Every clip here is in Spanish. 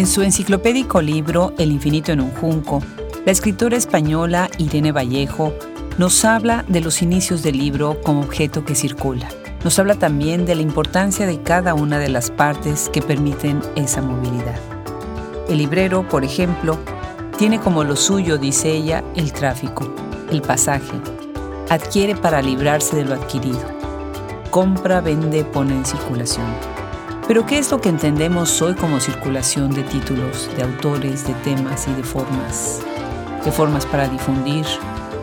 En su enciclopédico libro El infinito en un junco, la escritora española Irene Vallejo nos habla de los inicios del libro como objeto que circula. Nos habla también de la importancia de cada una de las partes que permiten esa movilidad. El librero, por ejemplo, tiene como lo suyo, dice ella, el tráfico, el pasaje. Adquiere para librarse de lo adquirido. Compra, vende, pone en circulación. Pero ¿qué es lo que entendemos hoy como circulación de títulos, de autores, de temas y de formas? De formas para difundir,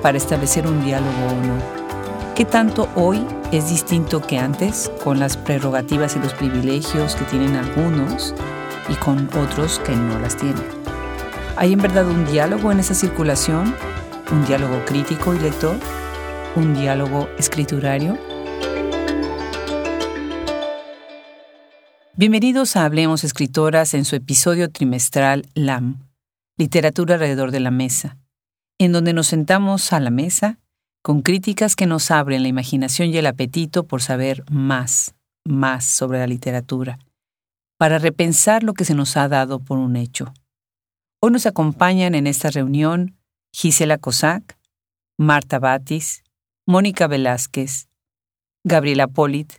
para establecer un diálogo o no. ¿Qué tanto hoy es distinto que antes, con las prerrogativas y los privilegios que tienen algunos y con otros que no las tienen? ¿Hay en verdad un diálogo en esa circulación? ¿Un diálogo crítico y lector? ¿Un diálogo escriturario? Bienvenidos a Hablemos Escritoras en su episodio trimestral LAM, Literatura alrededor de la mesa en donde nos sentamos a la mesa con críticas que nos abren la imaginación y el apetito por saber más, más sobre la literatura, para repensar lo que se nos ha dado por un hecho. Hoy nos acompañan en esta reunión Gisela Cosac, Marta Batis, Mónica Velázquez, Gabriela Polit,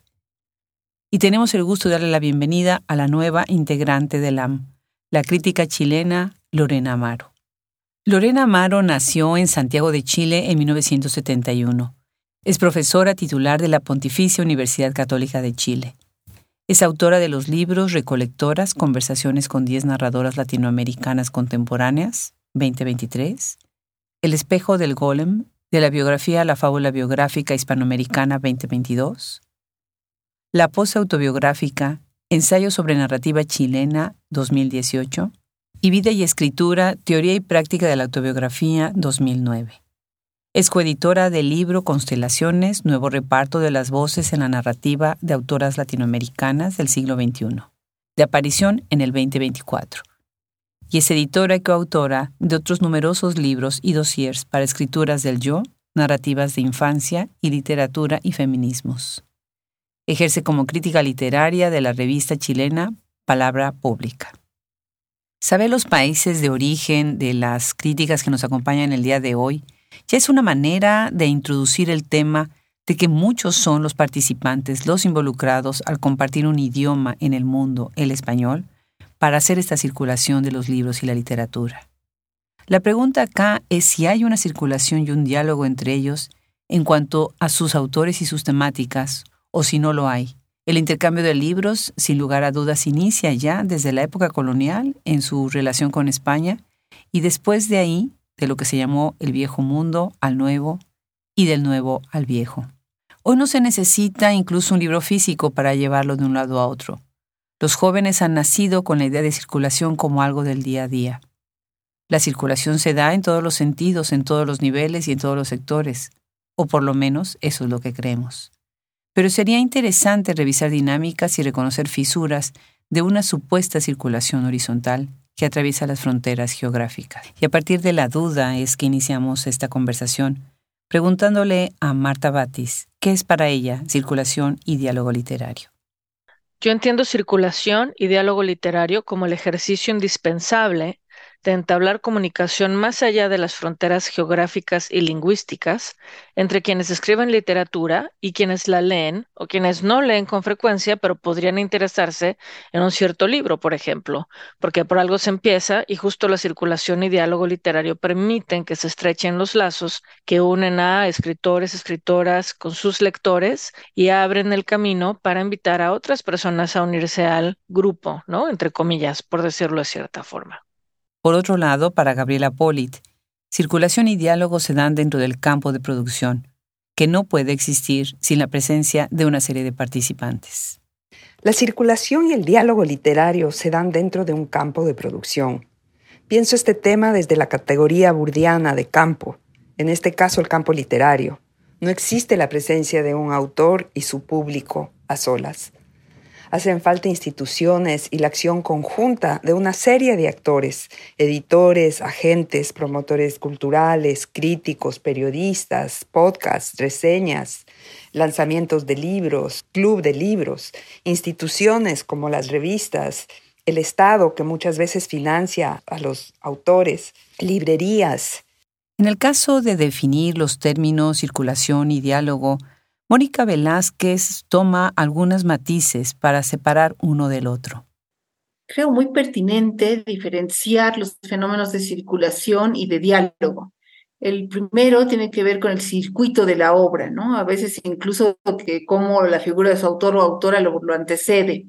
y tenemos el gusto de darle la bienvenida a la nueva integrante del AM, la crítica chilena Lorena Amaro. Lorena Amaro nació en Santiago de Chile en 1971. Es profesora titular de la Pontificia Universidad Católica de Chile. Es autora de los libros Recolectoras, Conversaciones con 10 narradoras latinoamericanas contemporáneas, 2023, El espejo del golem, de la biografía a la fábula biográfica hispanoamericana 2022, La pose autobiográfica, Ensayo sobre narrativa chilena 2018, y Vida y Escritura, Teoría y Práctica de la Autobiografía 2009. Es coeditora del libro Constelaciones, Nuevo Reparto de las Voces en la Narrativa de Autoras Latinoamericanas del siglo XXI, de aparición en el 2024. Y es editora y coautora de otros numerosos libros y dossiers para escrituras del yo, narrativas de infancia y literatura y feminismos. Ejerce como crítica literaria de la revista chilena Palabra Pública. Saber los países de origen de las críticas que nos acompañan el día de hoy ya es una manera de introducir el tema de que muchos son los participantes, los involucrados al compartir un idioma en el mundo, el español, para hacer esta circulación de los libros y la literatura. La pregunta acá es si hay una circulación y un diálogo entre ellos en cuanto a sus autores y sus temáticas, o si no lo hay, el intercambio de libros, sin lugar a dudas, inicia ya desde la época colonial en su relación con España y después de ahí, de lo que se llamó el viejo mundo al nuevo y del nuevo al viejo. Hoy no se necesita incluso un libro físico para llevarlo de un lado a otro. Los jóvenes han nacido con la idea de circulación como algo del día a día. La circulación se da en todos los sentidos, en todos los niveles y en todos los sectores, o por lo menos eso es lo que creemos pero sería interesante revisar dinámicas y reconocer fisuras de una supuesta circulación horizontal que atraviesa las fronteras geográficas. Y a partir de la duda es que iniciamos esta conversación, preguntándole a Marta Batis qué es para ella circulación y diálogo literario. Yo entiendo circulación y diálogo literario como el ejercicio indispensable de entablar comunicación más allá de las fronteras geográficas y lingüísticas entre quienes escriben literatura y quienes la leen o quienes no leen con frecuencia, pero podrían interesarse en un cierto libro, por ejemplo, porque por algo se empieza y justo la circulación y diálogo literario permiten que se estrechen los lazos que unen a escritores, escritoras con sus lectores y abren el camino para invitar a otras personas a unirse al grupo, ¿no? Entre comillas, por decirlo de cierta forma. Por otro lado, para Gabriela Polit, circulación y diálogo se dan dentro del campo de producción, que no puede existir sin la presencia de una serie de participantes. La circulación y el diálogo literario se dan dentro de un campo de producción. Pienso este tema desde la categoría burdiana de campo, en este caso el campo literario. No existe la presencia de un autor y su público a solas. Hacen falta instituciones y la acción conjunta de una serie de actores, editores, agentes, promotores culturales, críticos, periodistas, podcasts, reseñas, lanzamientos de libros, club de libros, instituciones como las revistas, el Estado que muchas veces financia a los autores, librerías. En el caso de definir los términos circulación y diálogo, Mónica Velázquez toma algunos matices para separar uno del otro. Creo muy pertinente diferenciar los fenómenos de circulación y de diálogo. El primero tiene que ver con el circuito de la obra, ¿no? A veces incluso que cómo la figura de su autor o autora lo, lo antecede.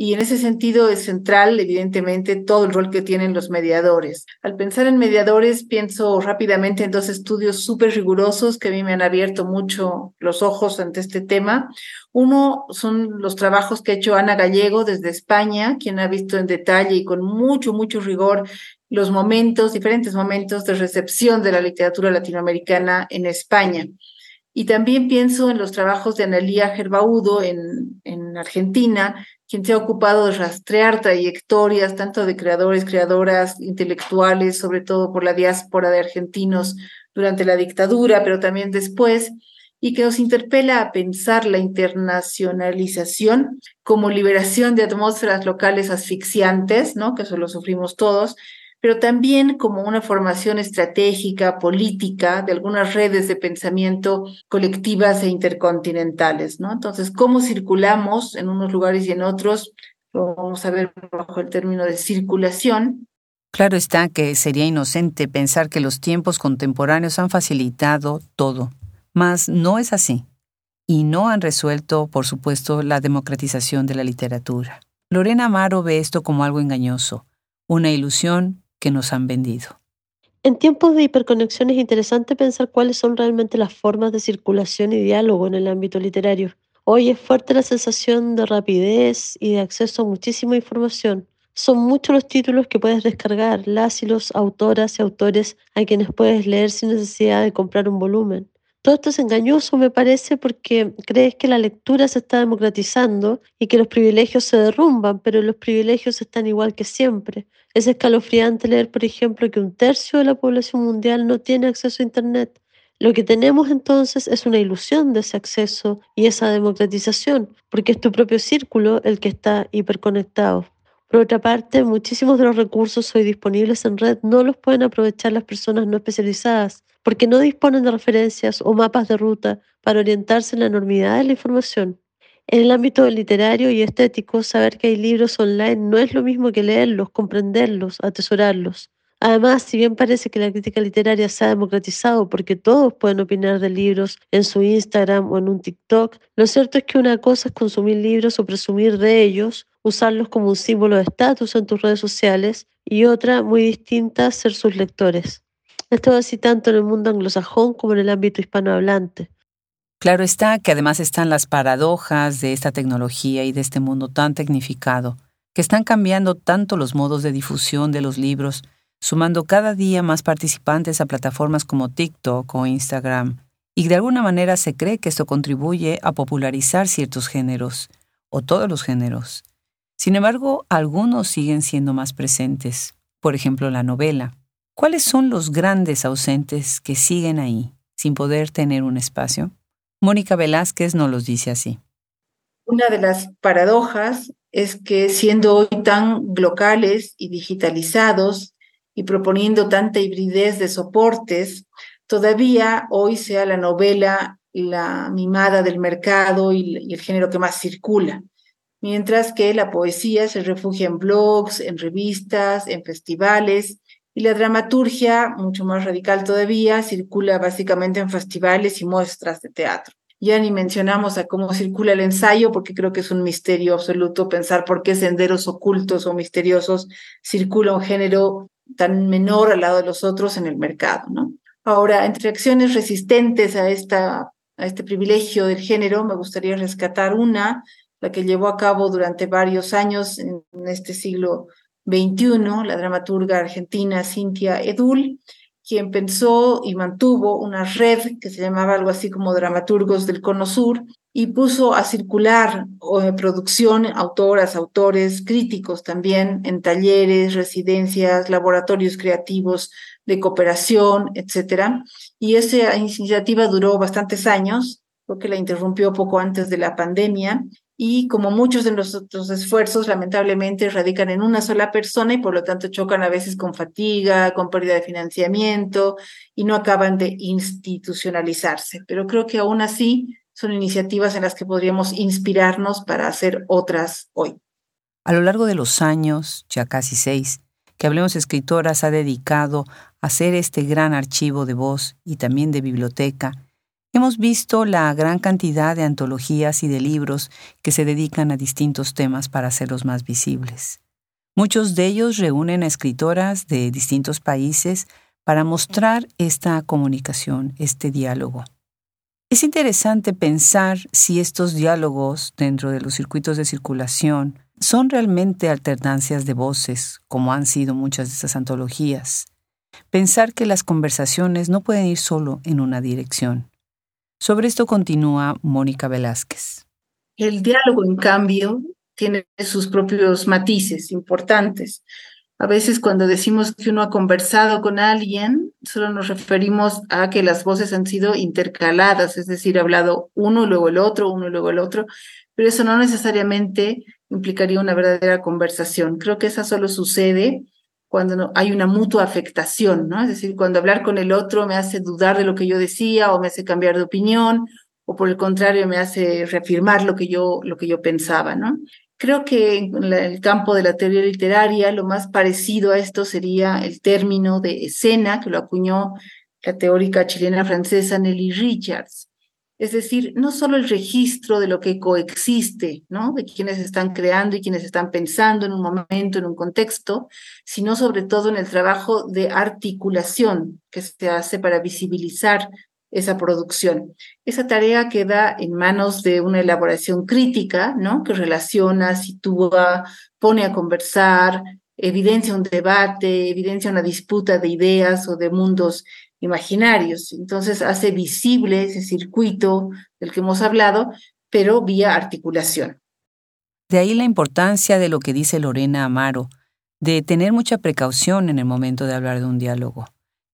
Y en ese sentido es central, evidentemente, todo el rol que tienen los mediadores. Al pensar en mediadores, pienso rápidamente en dos estudios súper rigurosos que a mí me han abierto mucho los ojos ante este tema. Uno son los trabajos que ha hecho Ana Gallego desde España, quien ha visto en detalle y con mucho, mucho rigor los momentos, diferentes momentos de recepción de la literatura latinoamericana en España. Y también pienso en los trabajos de Analía Gerbaudo en, en Argentina, quien se ha ocupado de rastrear trayectorias tanto de creadores, creadoras, intelectuales, sobre todo por la diáspora de argentinos durante la dictadura, pero también después, y que nos interpela a pensar la internacionalización como liberación de atmósferas locales asfixiantes, ¿no? que eso lo sufrimos todos, pero también como una formación estratégica, política, de algunas redes de pensamiento colectivas e intercontinentales, ¿no? Entonces, cómo circulamos en unos lugares y en otros, lo vamos a ver bajo el término de circulación. Claro está que sería inocente pensar que los tiempos contemporáneos han facilitado todo, mas no es así, y no han resuelto, por supuesto, la democratización de la literatura. Lorena Amaro ve esto como algo engañoso, una ilusión que nos han vendido. En tiempos de hiperconexión es interesante pensar cuáles son realmente las formas de circulación y diálogo en el ámbito literario. Hoy es fuerte la sensación de rapidez y de acceso a muchísima información. Son muchos los títulos que puedes descargar, las y los autoras y autores a quienes puedes leer sin necesidad de comprar un volumen. Todo esto es engañoso, me parece, porque crees que la lectura se está democratizando y que los privilegios se derrumban, pero los privilegios están igual que siempre. Es escalofriante leer, por ejemplo, que un tercio de la población mundial no tiene acceso a Internet. Lo que tenemos entonces es una ilusión de ese acceso y esa democratización, porque es tu propio círculo el que está hiperconectado. Por otra parte, muchísimos de los recursos hoy disponibles en red no los pueden aprovechar las personas no especializadas, porque no disponen de referencias o mapas de ruta para orientarse en la enormidad de la información. En el ámbito literario y estético, saber que hay libros online no es lo mismo que leerlos, comprenderlos, atesorarlos. Además, si bien parece que la crítica literaria se ha democratizado porque todos pueden opinar de libros en su Instagram o en un TikTok, lo cierto es que una cosa es consumir libros o presumir de ellos, usarlos como un símbolo de estatus en tus redes sociales, y otra, muy distinta, ser sus lectores. Esto así tanto en el mundo anglosajón como en el ámbito hispanohablante. Claro está que además están las paradojas de esta tecnología y de este mundo tan tecnificado, que están cambiando tanto los modos de difusión de los libros, sumando cada día más participantes a plataformas como TikTok o Instagram, y de alguna manera se cree que esto contribuye a popularizar ciertos géneros, o todos los géneros. Sin embargo, algunos siguen siendo más presentes, por ejemplo la novela. ¿Cuáles son los grandes ausentes que siguen ahí, sin poder tener un espacio? Mónica Velázquez nos los dice así. Una de las paradojas es que siendo hoy tan locales y digitalizados y proponiendo tanta hibridez de soportes, todavía hoy sea la novela la mimada del mercado y, el género que más circula, mientras que la poesía se refugia en blogs, en revistas, en festivales y la dramaturgia, mucho más radical todavía, circula básicamente en festivales y muestras de teatro. Ya ni mencionamos a cómo circula el ensayo, porque creo que es un misterio absoluto pensar por qué senderos ocultos o misteriosos circula un género tan menor al lado de los otros en el mercado. Ahora, entre acciones resistentes a, esta, a este privilegio del género, me gustaría rescatar una, la que llevó a cabo durante varios años en este siglo 21, la dramaturga argentina Cintia Edul, quien pensó y mantuvo una red que se llamaba algo así como Dramaturgos del Cono Sur y puso a circular producción, autoras, autores, críticos también en talleres, residencias, laboratorios creativos de cooperación, etcétera. Y esa iniciativa duró bastantes años, porque la interrumpió poco antes de la pandemia y como muchos de nuestros esfuerzos lamentablemente radican en una sola persona y por lo tanto chocan a veces con fatiga, con pérdida de financiamiento y no acaban de institucionalizarse. Pero creo que aún así son iniciativas en las que podríamos inspirarnos para hacer otras hoy. A lo largo de los años, ya casi seis, que Hablemos Escritoras ha dedicado a hacer este gran archivo de voz y también de biblioteca, hemos visto la gran cantidad de antologías y de libros que se dedican a distintos temas para hacerlos más visibles. Muchos de ellos reúnen a escritoras de distintos países para mostrar esta comunicación, este diálogo. Es interesante pensar si estos diálogos dentro de los circuitos de circulación son realmente alternancias de voces, como han sido muchas de estas antologías. Pensar que las conversaciones no pueden ir solo en una dirección. Sobre esto continúa Mónica Velázquez. El diálogo, en cambio, tiene sus propios matices importantes. A veces cuando decimos que uno ha conversado con alguien, solo nos referimos a que las voces han sido intercaladas, es decir, ha hablado uno, luego el otro, uno, luego el otro, pero eso no necesariamente implicaría una verdadera conversación. Creo que eso solo sucede cuando hay una mutua afectación, ¿no? Es decir, cuando hablar con el otro me hace dudar de lo que yo decía o me hace cambiar de opinión o por el contrario me hace reafirmar lo que yo, lo que yo pensaba, ¿no? Creo que en el campo de la teoría literaria lo más parecido a esto sería el término de escena que lo acuñó la teórica chilena francesa Nelly Richards. Es decir, no solo el registro de lo que coexiste, ¿no? De quienes están creando y quienes están pensando en un momento, en un contexto, sino sobre todo en el trabajo de articulación que se hace para visibilizar esa producción. Esa tarea queda en manos de una elaboración crítica, ¿no? Que relaciona, sitúa, pone a conversar, evidencia un debate, evidencia una disputa de ideas o de mundos imaginarios. Entonces hace visible ese circuito del que hemos hablado, pero vía articulación. De ahí la importancia de lo que dice Lorena Amaro, de tener mucha precaución en el momento de hablar de un diálogo,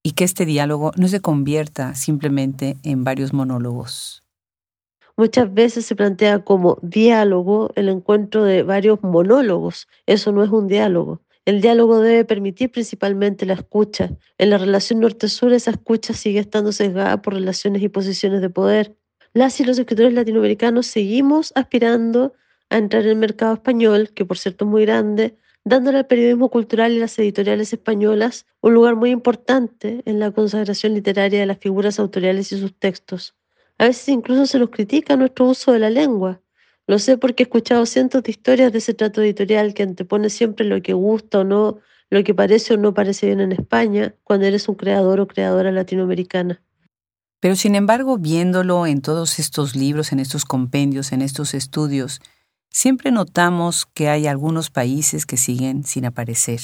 y que este diálogo no se convierta simplemente en varios monólogos. Muchas veces se plantea como diálogo el encuentro de varios monólogos. Eso no es un diálogo. El diálogo debe permitir principalmente la escucha. En la relación norte-sur esa escucha sigue estando sesgada por relaciones y posiciones de poder. Las y los escritores latinoamericanos seguimos aspirando a entrar en el mercado español, que por cierto es muy grande, dándole al periodismo cultural y las editoriales españolas un lugar muy importante en la consagración literaria de las figuras autoriales y sus textos. A veces incluso se nos critica nuestro uso de la lengua. Lo sé porque he escuchado cientos de historias de ese trato editorial que antepone siempre lo que gusta o no, lo que parece o no parece bien en España, cuando eres un creador o creadora latinoamericana. Pero sin embargo, viéndolo en todos estos libros, en estos compendios, en estos estudios, siempre notamos que hay algunos países que siguen sin aparecer,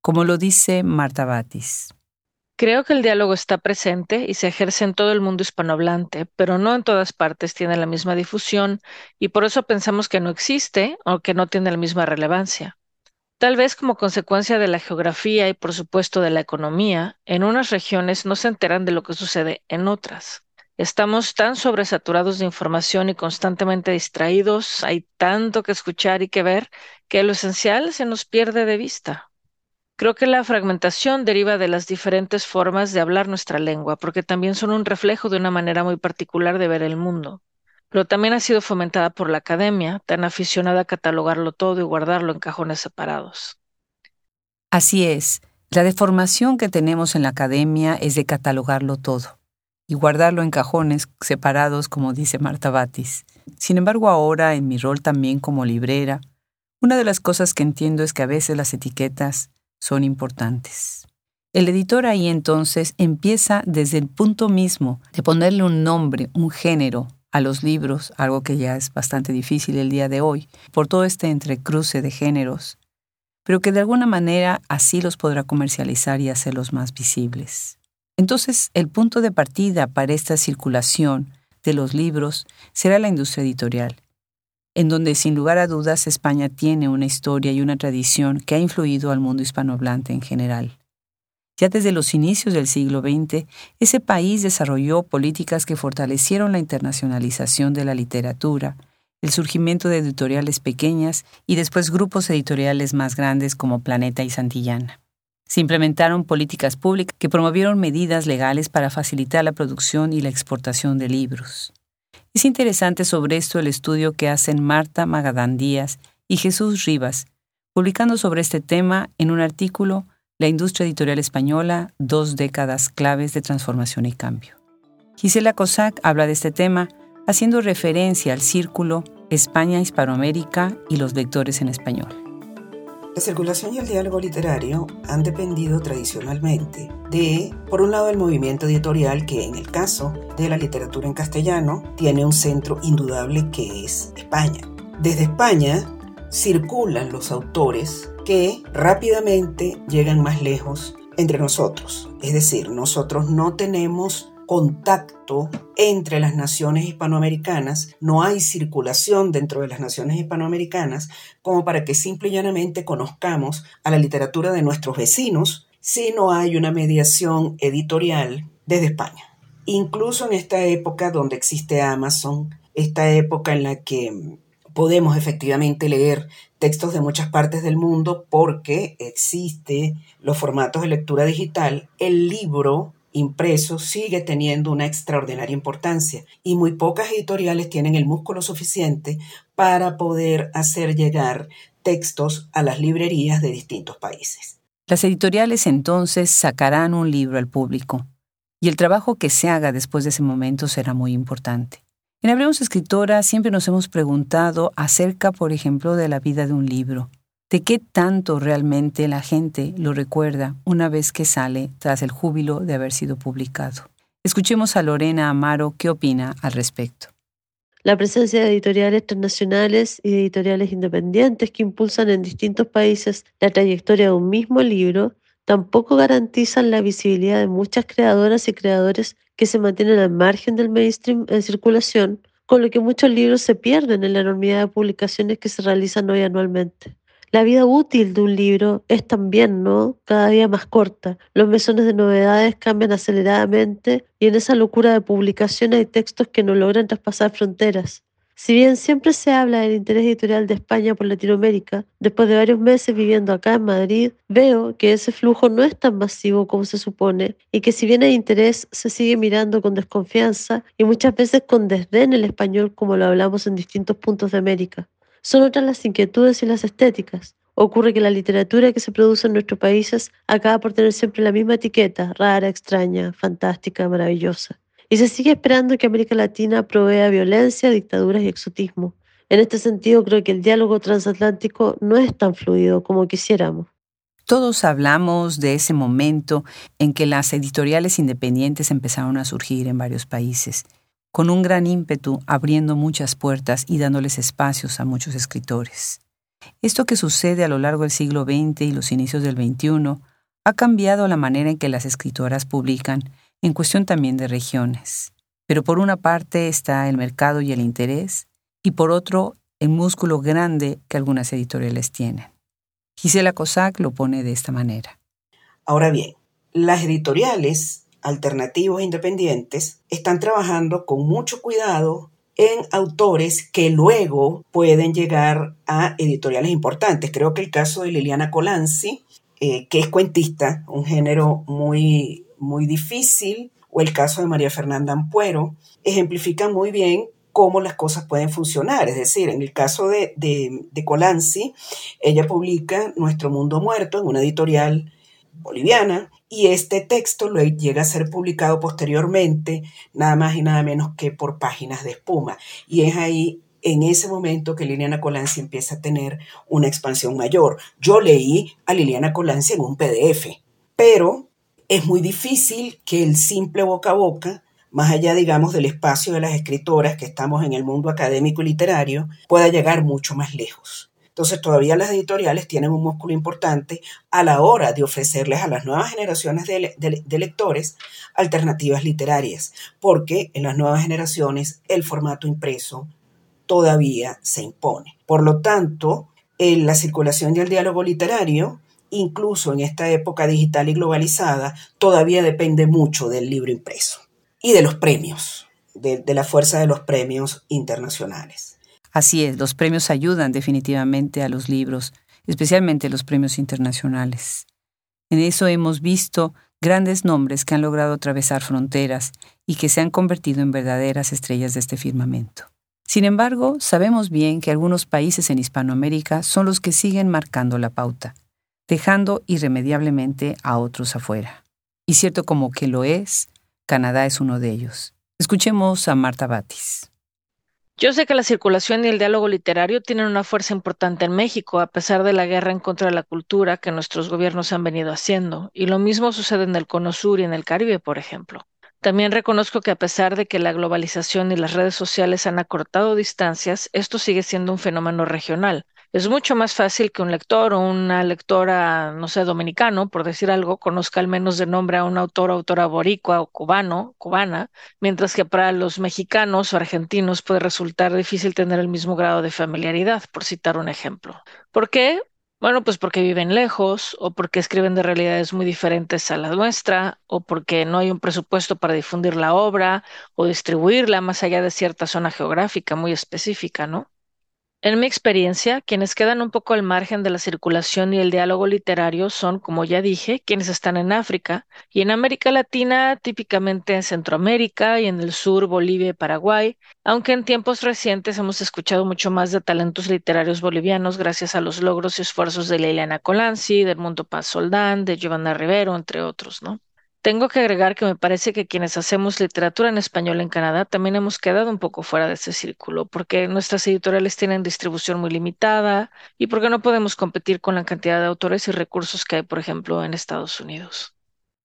como lo dice Marta Batis. Creo que el diálogo está presente y se ejerce en todo el mundo hispanohablante, pero no en todas partes tiene la misma difusión y por eso pensamos que no existe o que no tiene la misma relevancia. Tal vez como consecuencia de la geografía y por supuesto de la economía, en unas regiones no se enteran de lo que sucede en otras. Estamos tan sobresaturados de información y constantemente distraídos, hay tanto que escuchar y que ver, que lo esencial se nos pierde de vista. Creo que la fragmentación deriva de las diferentes formas de hablar nuestra lengua, porque también son un reflejo de una manera muy particular de ver el mundo. Pero también ha sido fomentada por la academia, tan aficionada a catalogarlo todo y guardarlo en cajones separados. Así es, la deformación que tenemos en la academia es de catalogarlo todo y guardarlo en cajones separados, como dice Marta Batis. Sin embargo, ahora, en mi rol también como librera, una de las cosas que entiendo es que a veces las etiquetas son importantes. El editor ahí entonces empieza desde el punto mismo de ponerle un nombre, un género a los libros, algo que ya es bastante difícil el día de hoy, por todo este entrecruce de géneros, pero que de alguna manera así los podrá comercializar y hacerlos más visibles. Entonces, el punto de partida para esta circulación de los libros será la industria editorial, en donde sin lugar a dudas España tiene una historia y una tradición que ha influido al mundo hispanohablante en general. Ya desde los inicios del siglo XX, ese país desarrolló políticas que fortalecieron la internacionalización de la literatura el surgimiento de editoriales pequeñas y después grupos editoriales más grandes como Planeta y Santillana. Se implementaron políticas públicas que promovieron medidas legales para facilitar la producción y la exportación de libros. Es interesante sobre esto el estudio que hacen Marta Magadán Díaz y Jesús Rivas, publicando sobre este tema en un artículo La industria editorial española, dos décadas claves de transformación y cambio. Gisela Cossack habla de este tema haciendo referencia al círculo España-Hispanoamérica y los lectores en español. La circulación y el diálogo literario han dependido tradicionalmente de, por un lado, el movimiento editorial que en el caso de la literatura en castellano tiene un centro indudable que es España. Desde España circulan los autores que rápidamente llegan más lejos entre nosotros. Es decir, nosotros no tenemos contacto entre las naciones hispanoamericanas, no hay circulación dentro de las naciones hispanoamericanas como para que simple y llanamente conozcamos a la literatura de nuestros vecinos si no hay una mediación editorial desde España. Incluso en esta época donde existe Amazon, esta época en la que podemos efectivamente leer textos de muchas partes del mundo porque existe los formatos de lectura digital, el libro impreso sigue teniendo una extraordinaria importancia y muy pocas editoriales tienen el músculo suficiente para poder hacer llegar textos a las librerías de distintos países. Las editoriales entonces sacarán un libro al público y el trabajo que se haga después de ese momento será muy importante. En Hablemos Escritora siempre nos hemos preguntado acerca, por ejemplo, de la vida de un libro de qué tanto realmente la gente lo recuerda una vez que sale tras el júbilo de haber sido publicado. Escuchemos a Lorena Amaro qué opina al respecto. La presencia de editoriales transnacionales y editoriales independientes que impulsan en distintos países la trayectoria de un mismo libro tampoco garantizan la visibilidad de muchas creadoras y creadores que se mantienen al margen del mainstream en circulación, con lo que muchos libros se pierden en la enormidad de publicaciones que se realizan hoy anualmente. La vida útil de un libro es también, ¿no? Cada día más corta. Los mesones de novedades cambian aceleradamente y en esa locura de publicación hay textos que no logran traspasar fronteras. Si bien siempre se habla del interés editorial de España por Latinoamérica, después de varios meses viviendo acá en Madrid, veo que ese flujo no es tan masivo como se supone y que si bien hay interés, se sigue mirando con desconfianza y muchas veces con desdén el español como lo hablamos en distintos puntos de América. Son otras las inquietudes y las estéticas. Ocurre que la literatura que se produce en nuestros países acaba por tener siempre la misma etiqueta, rara, extraña, fantástica, maravillosa. Y se sigue esperando que América Latina provea violencia, dictaduras y exotismo. En este sentido, creo que el diálogo transatlántico no es tan fluido como quisiéramos. Todos hablamos de ese momento en que las editoriales independientes empezaron a surgir en varios países con un gran ímpetu abriendo muchas puertas y dándoles espacios a muchos escritores. Esto que sucede a lo largo del siglo XX y los inicios del XXI ha cambiado la manera en que las escritoras publican, en cuestión también de regiones. Pero por una parte está el mercado y el interés, y por otro el músculo grande que algunas editoriales tienen. Gisela Cossack lo pone de esta manera. Ahora bien, las editoriales alternativos independientes están trabajando con mucho cuidado en autores que luego pueden llegar a editoriales importantes. Creo que el caso de Liliana Colanzi, eh, que es cuentista, un género muy, muy difícil, o el caso de María Fernanda Ampuero, ejemplifican muy bien cómo las cosas pueden funcionar. Es decir, en el caso de, de, de Colanzi, ella publica Nuestro Mundo Muerto en una editorial boliviana y este texto llega a ser publicado posteriormente, nada más y nada menos que por páginas de espuma. Y es ahí, en ese momento, que Liliana Colanzi empieza a tener una expansión mayor. Yo leí a Liliana Colanzi en un PDF, pero es muy difícil que el simple boca a boca más allá, digamos, del espacio de las escritoras que estamos en el mundo académico y literario, pueda llegar mucho más lejos. Entonces todavía las editoriales tienen un músculo importante a la hora de ofrecerles a las nuevas generaciones de, lectores alternativas literarias, porque en las nuevas generaciones el formato impreso todavía se impone. Por lo tanto, en la circulación y el diálogo literario, incluso en esta época digital y globalizada, todavía depende mucho del libro impreso y de los premios, de la fuerza de los premios internacionales. Así es, los premios ayudan definitivamente a los libros, especialmente los premios internacionales. En eso hemos visto grandes nombres que han logrado atravesar fronteras y que se han convertido en verdaderas estrellas de este firmamento. Sin embargo, sabemos bien que algunos países en Hispanoamérica son los que siguen marcando la pauta, dejando irremediablemente a otros afuera. Y cierto como que lo es, Canadá es uno de ellos. Escuchemos a Marta Batis. Yo sé que la circulación y el diálogo literario tienen una fuerza importante en México, a pesar de la guerra en contra de la cultura que nuestros gobiernos han venido haciendo, y lo mismo sucede en el Cono Sur y en el Caribe, por ejemplo. También reconozco que a pesar de que la globalización y las redes sociales han acortado distancias, esto sigue siendo un fenómeno regional, es mucho más fácil que un lector o una lectora, no sé, dominicano, por decir algo, conozca al menos de nombre a un autor o autora boricua o cubano, cubana, mientras que para los mexicanos o argentinos puede resultar difícil tener el mismo grado de familiaridad, por citar un ejemplo. ¿Por qué? Bueno, pues porque viven lejos o porque escriben de realidades muy diferentes a la nuestra o porque no hay un presupuesto para difundir la obra o distribuirla más allá de cierta zona geográfica muy específica, ¿no? En mi experiencia, quienes quedan un poco al margen de la circulación y el diálogo literario son, como ya dije, quienes están en África y en América Latina, típicamente en Centroamérica y en el sur, Bolivia y Paraguay, aunque en tiempos recientes hemos escuchado mucho más de talentos literarios bolivianos gracias a los logros y esfuerzos de Leiliana Colanzi, del Mundo Paz Soldán, de Giovanna Rivero, entre otros, ¿no? Tengo que agregar que me parece que quienes hacemos literatura en español en Canadá también hemos quedado un poco fuera de ese círculo, porque nuestras editoriales tienen distribución muy limitada y porque no podemos competir con la cantidad de autores y recursos que hay, por ejemplo, en Estados Unidos.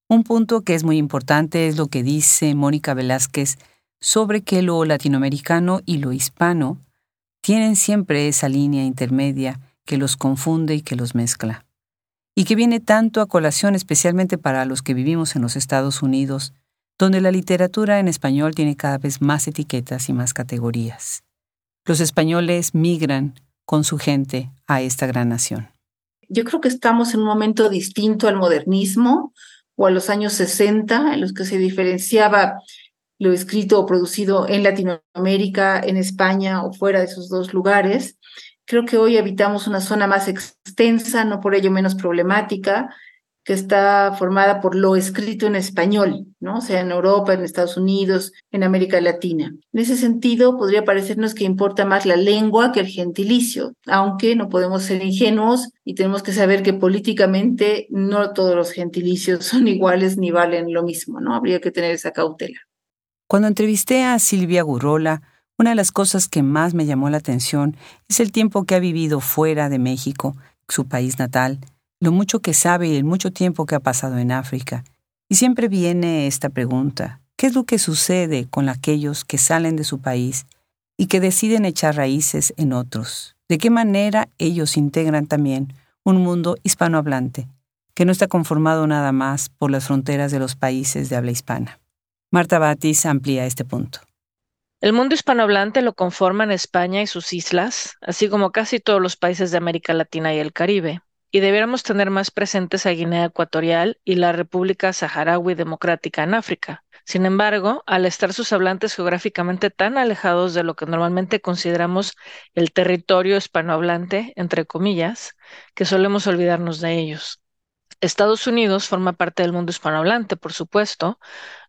Un punto que es muy importante es lo que dice Mónica Velázquez sobre que lo latinoamericano y lo hispano tienen siempre esa línea intermedia que los confunde y que los mezcla y que viene tanto a colación especialmente para los que vivimos en los Estados Unidos, donde la literatura en español tiene cada vez más etiquetas y más categorías. Los españoles migran con su gente a esta gran nación. Yo creo que estamos en un momento distinto al modernismo o a los años 60, en los que se diferenciaba lo escrito o producido en Latinoamérica, en España o fuera de esos dos lugares. Creo que hoy habitamos una zona más extensa, no por ello menos problemática, que está formada por lo escrito en español, ¿no? O sea, en Europa, en Estados Unidos, en América Latina. En ese sentido, podría parecernos que importa más la lengua que el gentilicio, aunque no podemos ser ingenuos y tenemos que saber que políticamente no todos los gentilicios son iguales ni valen lo mismo, ¿no? Habría que tener esa cautela. Cuando entrevisté a Silvia Gurrola, una de las cosas que más me llamó la atención es el tiempo que ha vivido fuera de México, su país natal, lo mucho que sabe y el mucho tiempo que ha pasado en África. Y siempre viene esta pregunta, ¿qué es lo que sucede con aquellos que salen de su país y que deciden echar raíces en otros? ¿De qué manera ellos integran también un mundo hispanohablante, que no está conformado nada más por las fronteras de los países de habla hispana? Marta Batis amplía este punto. El mundo hispanohablante lo conforman España y sus islas, así como casi todos los países de América Latina y el Caribe, y debiéramos tener más presentes a Guinea Ecuatorial y la República Saharaui Democrática en África. Sin embargo, al estar sus hablantes geográficamente tan alejados de lo que normalmente consideramos el territorio hispanohablante, entre comillas, que solemos olvidarnos de ellos. Estados Unidos forma parte del mundo hispanohablante, por supuesto,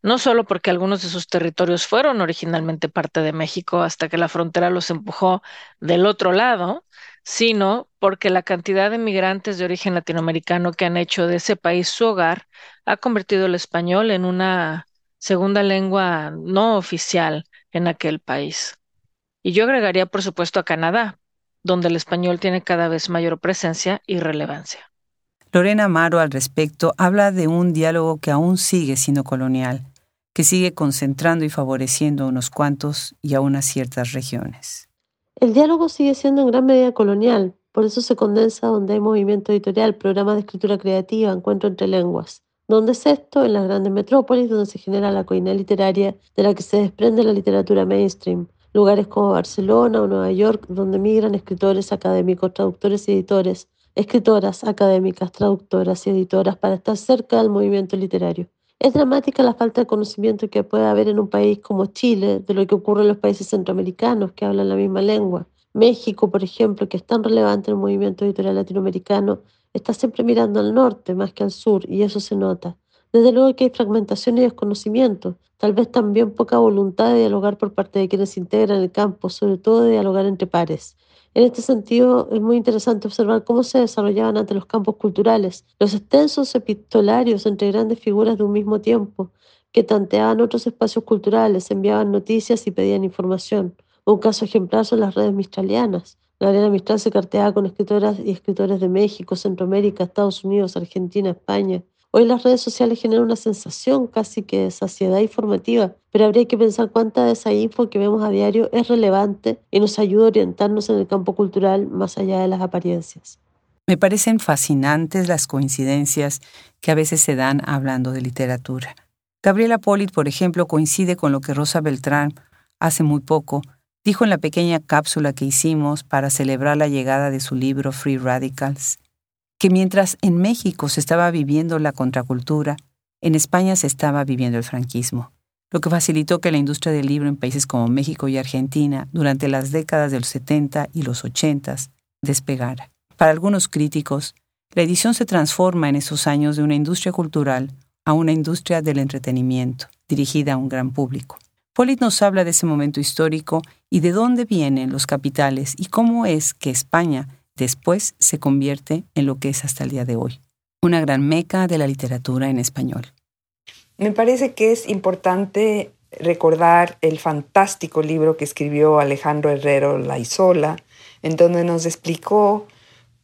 no solo porque algunos de sus territorios fueron originalmente parte de México hasta que la frontera los empujó del otro lado, sino porque la cantidad de migrantes de origen latinoamericano que han hecho de ese país su hogar ha convertido el español en una segunda lengua no oficial en aquel país. Y yo agregaría, por supuesto, a Canadá, donde el español tiene cada vez mayor presencia y relevancia. Lorena Amaro al respecto habla de un diálogo que aún sigue siendo colonial, que sigue concentrando y favoreciendo a unos cuantos y a unas ciertas regiones. El diálogo sigue siendo en gran medida colonial, por eso se condensa donde hay movimiento editorial, programa de escritura creativa, encuentro entre lenguas. Donde es esto? En las grandes metrópolis, donde se genera la coina literaria de la que se desprende la literatura mainstream. Lugares como Barcelona o Nueva York, donde migran escritores, académicos, traductores y editores escritoras, académicas, traductoras y editoras para estar cerca del movimiento literario. Es dramática la falta de conocimiento que puede haber en un país como Chile de lo que ocurre en los países centroamericanos que hablan la misma lengua. México, por ejemplo, que es tan relevante en el movimiento editorial latinoamericano, está siempre mirando al norte más que al sur, y eso se nota. Desde luego que hay fragmentación y desconocimiento, tal vez también poca voluntad de dialogar por parte de quienes integran el campo, sobre todo de dialogar entre pares. En este sentido, es muy interesante observar cómo se desarrollaban ante los campos culturales los extensos epistolarios entre grandes figuras de un mismo tiempo, que tanteaban otros espacios culturales, enviaban noticias y pedían información. Un caso ejemplar son las redes mistralianas. Gabriela Mistral se carteaba con escritoras y escritores de México, Centroamérica, Estados Unidos, Argentina, España. Hoy las redes sociales generan una sensación casi que de saciedad informativa, pero habría que pensar cuánta de esa info que vemos a diario es relevante y nos ayuda a orientarnos en el campo cultural más allá de las apariencias. Me parecen fascinantes las coincidencias que a veces se dan hablando de literatura. Gabriela Polit, por ejemplo, coincide con lo que Rosa Beltrán hace muy poco dijo en la pequeña cápsula que hicimos para celebrar la llegada de su libro Free Radicals que mientras en México se estaba viviendo la contracultura, en España se estaba viviendo el franquismo, lo que facilitó que la industria del libro en países como México y Argentina durante las décadas de los 70 y los 80 despegara. Para algunos críticos, la edición se transforma en esos años de una industria cultural a una industria del entretenimiento, dirigida a un gran público. Polit nos habla de ese momento histórico y de dónde vienen los capitales y cómo es que España después se convierte en lo que es hasta el día de hoy, una gran meca de la literatura en español. Me parece que es importante recordar el fantástico libro que escribió Alejandro Herrero Laizola, en donde nos explicó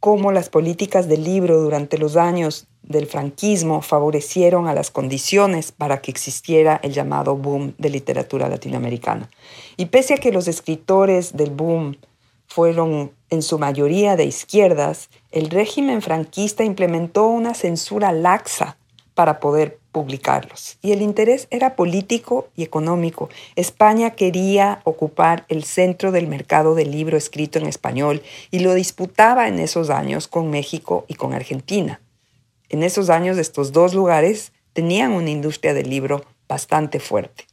cómo las políticas del libro durante los años del franquismo favorecieron a las condiciones para que existiera el llamado boom de literatura latinoamericana. Y pese a que los escritores del boom fueron en su mayoría de izquierdas, el régimen franquista implementó una censura laxa para poder publicarlos. Y el interés era político y económico. España quería ocupar el centro del mercado del libro escrito en español y lo disputaba en esos años con México y con Argentina. En esos años estos dos lugares tenían una industria del libro bastante fuerte.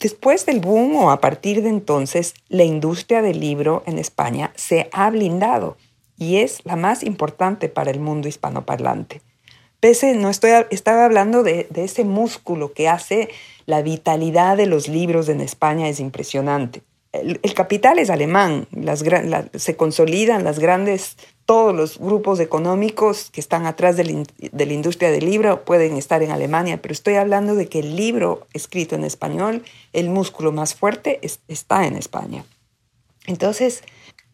Después del boom o a partir de entonces, la industria del libro en España se ha blindado y es la más importante para el mundo hispanoparlante. Pese, no estoy, estaba hablando de, ese músculo que hace la vitalidad de los libros en España, es impresionante. El, capital es alemán, las, se consolidan las grandes todos los grupos económicos que están atrás de la, industria del libro pueden estar en Alemania, pero estoy hablando de que el libro escrito en español, el músculo más fuerte, está en España. Entonces,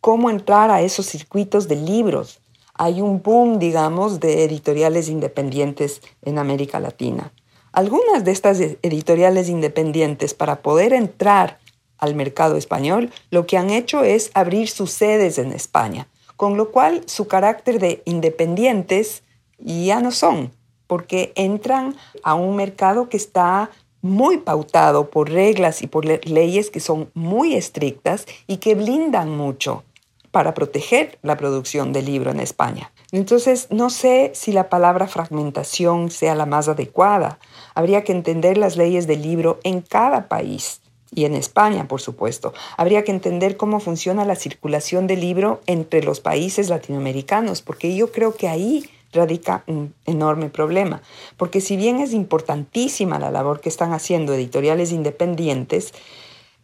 ¿cómo entrar a esos circuitos de libros? Hay un boom, digamos, de editoriales independientes en América Latina. Algunas de estas editoriales independientes, para poder entrar al mercado español, lo que han hecho es abrir sus sedes en España con lo cual su carácter de independientes ya no son, porque entran a un mercado que está muy pautado por reglas y por leyes que son muy estrictas y que blindan mucho para proteger la producción de libro en España. Entonces, no sé si la palabra fragmentación sea la más adecuada. Habría que entender las leyes del libro en cada país y en España, por supuesto. Habría que entender cómo funciona la circulación del libro entre los países latinoamericanos, porque yo creo que ahí radica un enorme problema, porque si bien es importantísima la labor que están haciendo editoriales independientes,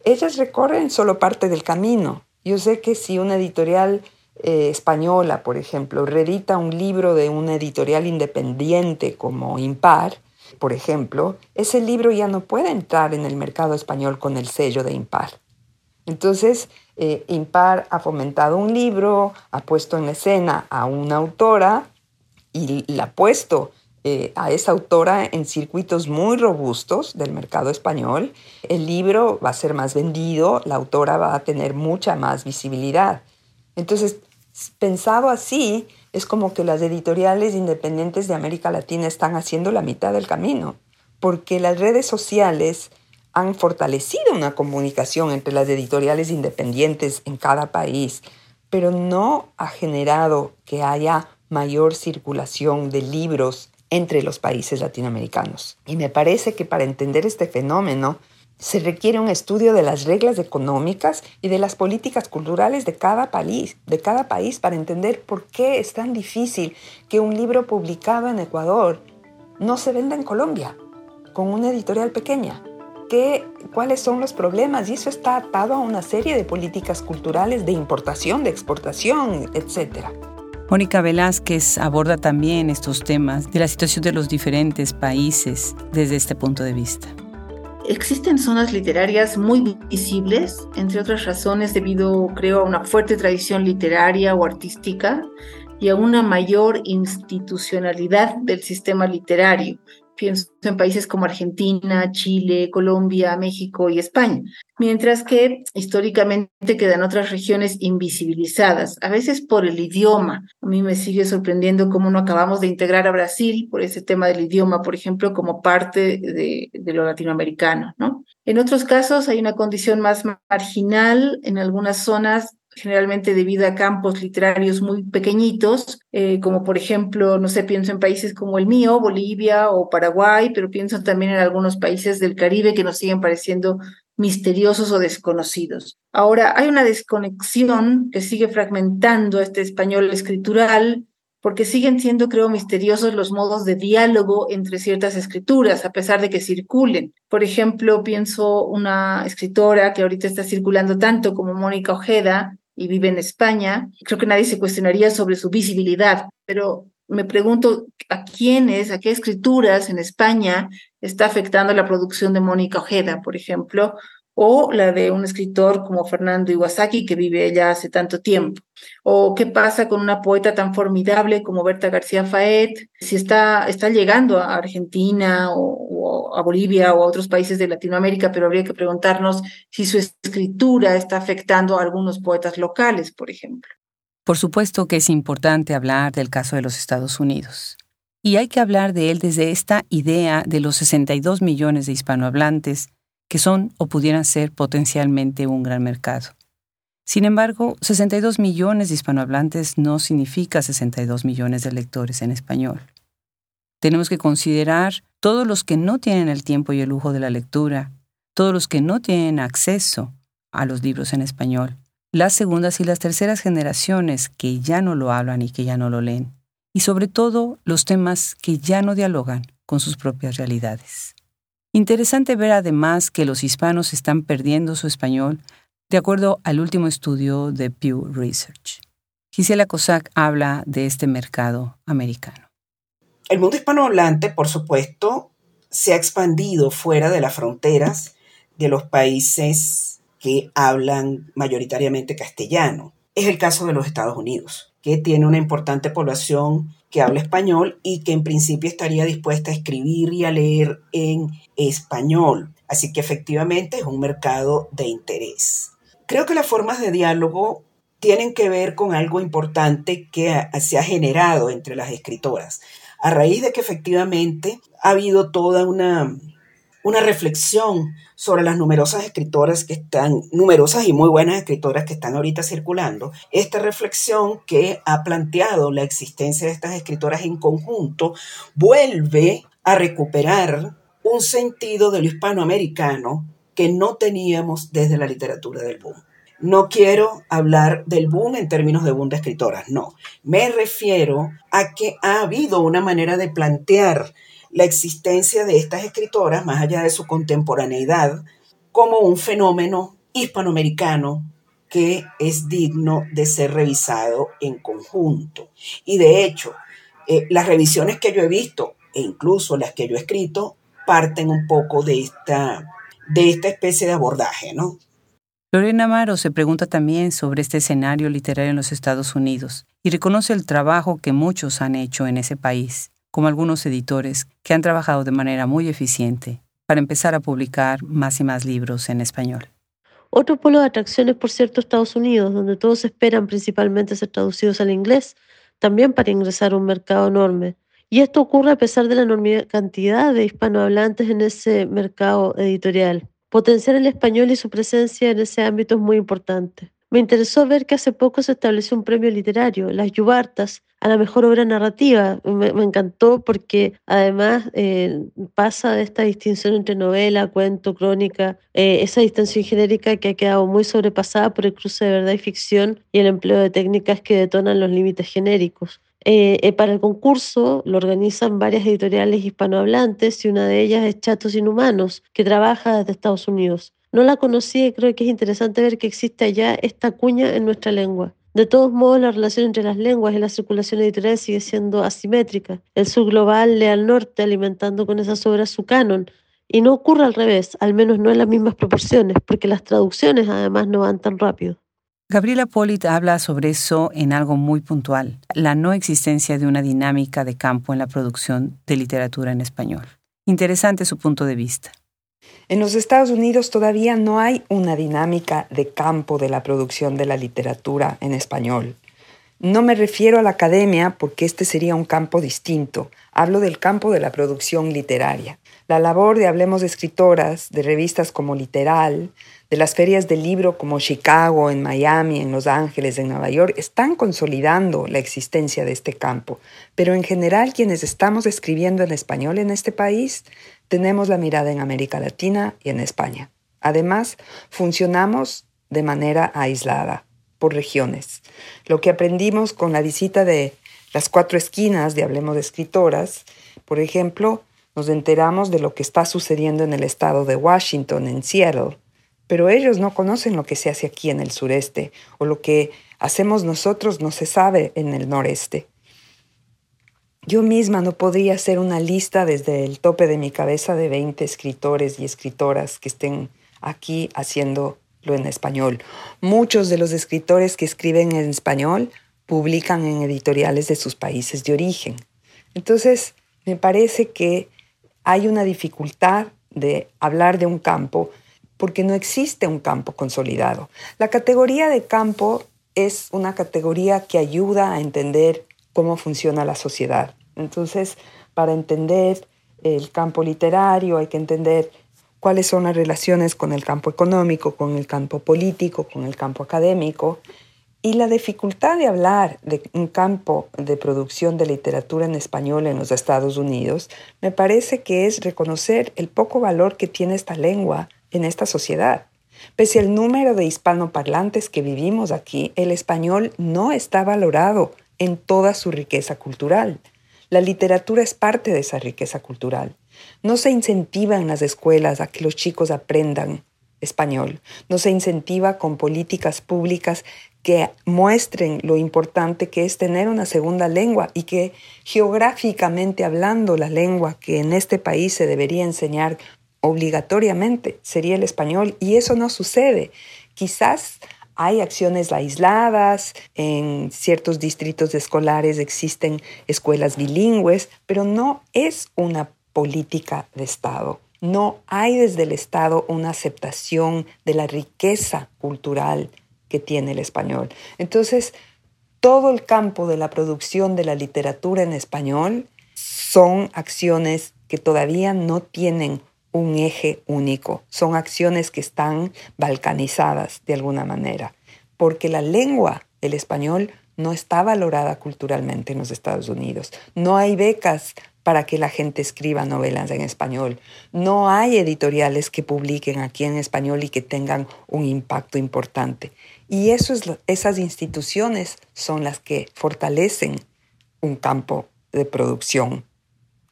ellas recorren solo parte del camino. Yo sé que si una editorial eh, española, por ejemplo, reedita un libro de una editorial independiente como Impar, por ejemplo, ese libro ya no puede entrar en el mercado español con el sello de Impar. Entonces, eh, Impar ha fomentado un libro, ha puesto en escena a una autora y la ha puesto eh, a esa autora en circuitos muy robustos del mercado español. El libro va a ser más vendido, la autora va a tener mucha más visibilidad. Entonces, pensado así, es como que las editoriales independientes de América Latina están haciendo la mitad del camino, porque las redes sociales han fortalecido una comunicación entre las editoriales independientes en cada país, pero no ha generado que haya mayor circulación de libros entre los países latinoamericanos. Y me parece que para entender este fenómeno Se requiere un estudio de las reglas económicas y de las políticas culturales de cada país, de cada país para entender por qué es tan difícil que un libro publicado en Ecuador no se venda en Colombia con una editorial pequeña. ¿Qué, ¿Cuáles son los problemas? Y eso está atado a una serie de políticas culturales de importación, de exportación, etc. Mónica Velázquez aborda también estos temas de la situación de los diferentes países desde este punto de vista. Existen zonas literarias muy visibles, entre otras razones debido, creo, a una fuerte tradición literaria o artística y a una mayor institucionalidad del sistema literario, pienso en países como Argentina, Chile, Colombia, México y España, mientras que históricamente quedan otras regiones invisibilizadas, a veces por el idioma. A mí me sigue sorprendiendo cómo no acabamos de integrar a Brasil por ese tema del idioma, por ejemplo, como parte de, de lo latinoamericano, ¿no? En otros casos hay una condición más marginal en algunas zonas generalmente debido a campos literarios muy pequeñitos, eh, como por ejemplo, no sé, pienso en países como el mío, Bolivia o Paraguay, pero pienso también en algunos países del Caribe que nos siguen pareciendo misteriosos o desconocidos. Ahora, hay una desconexión que sigue fragmentando este español escritural porque siguen siendo, creo, misteriosos los modos de diálogo entre ciertas escrituras, a pesar de que circulen. Por ejemplo, pienso una escritora que ahorita está circulando tanto como Mónica Ojeda, y vive en España, creo que nadie se cuestionaría sobre su visibilidad, pero me pregunto a quiénes, a qué escrituras en España está afectando la producción de Mónica Ojeda, por ejemplo, o la de un escritor como Fernando Iwasaki, que vive allá hace tanto tiempo. O qué pasa con una poeta tan formidable como Berta García Faet, si está, está llegando a Argentina o, a Bolivia o a otros países de Latinoamérica, pero habría que preguntarnos si su escritura está afectando a algunos poetas locales, por ejemplo. Por supuesto que es importante hablar del caso de los Estados Unidos. Y hay que hablar de él desde esta idea de los 62 millones de hispanohablantes que son o pudieran ser potencialmente un gran mercado. Sin embargo, 62 millones de hispanohablantes no significa 62 millones de lectores en español. Tenemos que considerar todos los que no tienen el tiempo y el lujo de la lectura, todos los que no tienen acceso a los libros en español, las segundas y las terceras generaciones que ya no lo hablan y que ya no lo leen, y sobre todo los temas que ya no dialogan con sus propias realidades. Interesante ver además que los hispanos están perdiendo su español de acuerdo al último estudio de Pew Research. Gisela Cossack habla de este mercado americano. El mundo hispanohablante, por supuesto, se ha expandido fuera de las fronteras de los países que hablan mayoritariamente castellano. Es el caso de los Estados Unidos, que tiene una importante población que habla español y que en principio estaría dispuesta a escribir y a leer en español. Así que efectivamente es un mercado de interés. Creo que las formas de diálogo tienen que ver con algo importante que se ha generado entre las escritoras. A raíz de que efectivamente ha habido toda una, una reflexión sobre las numerosas escritoras que están, numerosas y muy buenas escritoras que están ahorita circulando, esta reflexión que ha planteado la existencia de estas escritoras en conjunto vuelve a recuperar un sentido de lo hispanoamericano que no teníamos desde la literatura del boom. No quiero hablar del boom en términos de boom de escritoras, no. Me refiero a que ha habido una manera de plantear la existencia de estas escritoras, más allá de su contemporaneidad, como un fenómeno hispanoamericano que es digno de ser revisado en conjunto. Y de hecho, eh, las revisiones que yo he visto, e incluso las que yo he escrito, parten un poco de esta, de esta especie de abordaje, ¿no? Lorena Amaro se pregunta también sobre este escenario literario en los Estados Unidos y reconoce el trabajo que muchos han hecho en ese país como algunos editores que han trabajado de manera muy eficiente para empezar a publicar más y más libros en español. Otro polo de atracción es, por cierto, Estados Unidos, donde todos esperan principalmente ser traducidos al inglés, también para ingresar a un mercado enorme. Y esto ocurre a pesar de la enorme cantidad de hispanohablantes en ese mercado editorial. Potenciar el español y su presencia en ese ámbito es muy importante. me interesó ver que hace poco se estableció un premio literario, las Yubartas, a la mejor obra narrativa. Me, encantó porque además eh, pasa de esta distinción entre novela, cuento, crónica, eh, esa distinción genérica que ha quedado muy sobrepasada por el cruce de verdad y ficción y el empleo de técnicas que detonan los límites genéricos. Eh, para el concurso lo organizan varias editoriales hispanohablantes y una de ellas es Chatos Inhumanos, que trabaja desde Estados Unidos. No la conocí y creo que es interesante ver que existe allá esta cuña en nuestra lengua. De todos modos, la relación entre las lenguas y la circulación editorial sigue siendo asimétrica. El sur global lee al norte alimentando con esas obras su canon. Y no ocurre al revés, al menos no en las mismas proporciones, porque las traducciones además no van tan rápido. Gabriela Polit habla sobre eso en algo muy puntual, la no existencia de una dinámica de campo en la producción de literatura en español. Interesante su punto de vista. En los Estados Unidos todavía no hay una dinámica de campo de la producción de la literatura en español. No me refiero a la academia porque este sería un campo distinto. Hablo del campo de la producción literaria. La labor de Hablemos de Escritoras, de revistas como Literal, de las ferias del libro como Chicago, en Miami, en Los Ángeles, en Nueva York, están consolidando la existencia de este campo. Pero en general quienes estamos escribiendo en español en este país tenemos la mirada en América Latina y en España. Además, funcionamos de manera aislada, por regiones. Lo que aprendimos con la visita de las cuatro esquinas de Hablemos de Escritoras, por ejemplo, nos enteramos de lo que está sucediendo en el estado de Washington, en Seattle, pero ellos no conocen lo que se hace aquí en el sureste o lo que hacemos nosotros no se sabe en el noreste. Yo misma no podría hacer una lista desde el tope de mi cabeza de 20 escritores y escritoras que estén aquí haciéndolo en español. Muchos de los escritores que escriben en español publican en editoriales de sus países de origen. Entonces, me parece que hay una dificultad de hablar de un campo porque no existe un campo consolidado. La categoría de campo es una categoría que ayuda a entender cómo funciona la sociedad. Entonces, para entender el campo literario hay que entender cuáles son las relaciones con el campo económico, con el campo político, con el campo académico. Y la dificultad de hablar de un campo de producción de literatura en español en los Estados Unidos me parece que es reconocer el poco valor que tiene esta lengua en esta sociedad. Pese al número de hispanoparlantes que vivimos aquí, el español no está valorado en toda su riqueza cultural. La literatura es parte de esa riqueza cultural. No se incentiva en las escuelas a que los chicos aprendan español. No se incentiva con políticas públicas que muestren lo importante que es tener una segunda lengua y que geográficamente hablando la lengua que en este país se debería enseñar obligatoriamente sería el español y eso no sucede. Quizás hay acciones aisladas, en ciertos distritos escolares existen escuelas bilingües, pero no es una política de Estado. No hay desde el Estado una aceptación de la riqueza cultural que tiene el español. Entonces, todo el campo de la producción de la literatura en español son acciones que todavía no tienen un eje único, son acciones que están balcanizadas de alguna manera, porque la lengua, el español, no está valorada culturalmente en los Estados Unidos. No hay becas para que la gente escriba novelas en español. No hay editoriales que publiquen aquí en español y que tengan un impacto importante. Y eso es, esas instituciones son las que fortalecen un campo de producción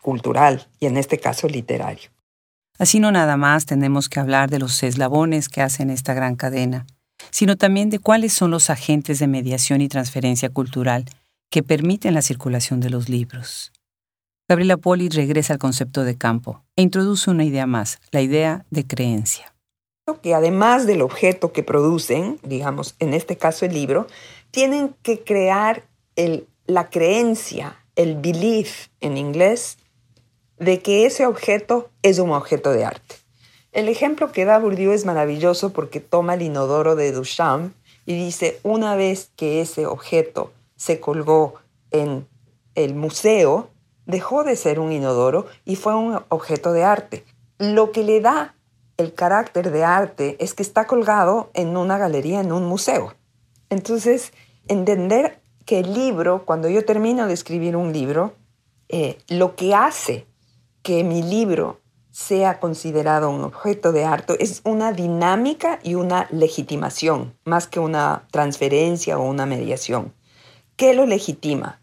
cultural y en este caso literario. Así no nada más tenemos que hablar de los eslabones que hacen esta gran cadena, sino también de cuáles son los agentes de mediación y transferencia cultural que permiten la circulación de los libros. Gabriela Poli regresa al concepto de campo e introduce una idea más, la idea de creencia. Que además del objeto que producen, digamos, en este caso el libro, tienen que crear la creencia, el belief en inglés, de que ese objeto es un objeto de arte. El ejemplo que da Bourdieu es maravilloso porque toma el inodoro de Duchamp y dice, una vez que ese objeto se colgó en el museo, dejó de ser un inodoro y fue un objeto de arte. Lo que le da el carácter de arte es que está colgado en una galería, en un museo. Entonces, entender que el libro, cuando yo termino de escribir un libro, eh, lo que hace que mi libro sea considerado un objeto de arte es una dinámica y una legitimación, más que una transferencia o una mediación. ¿Qué lo legitima?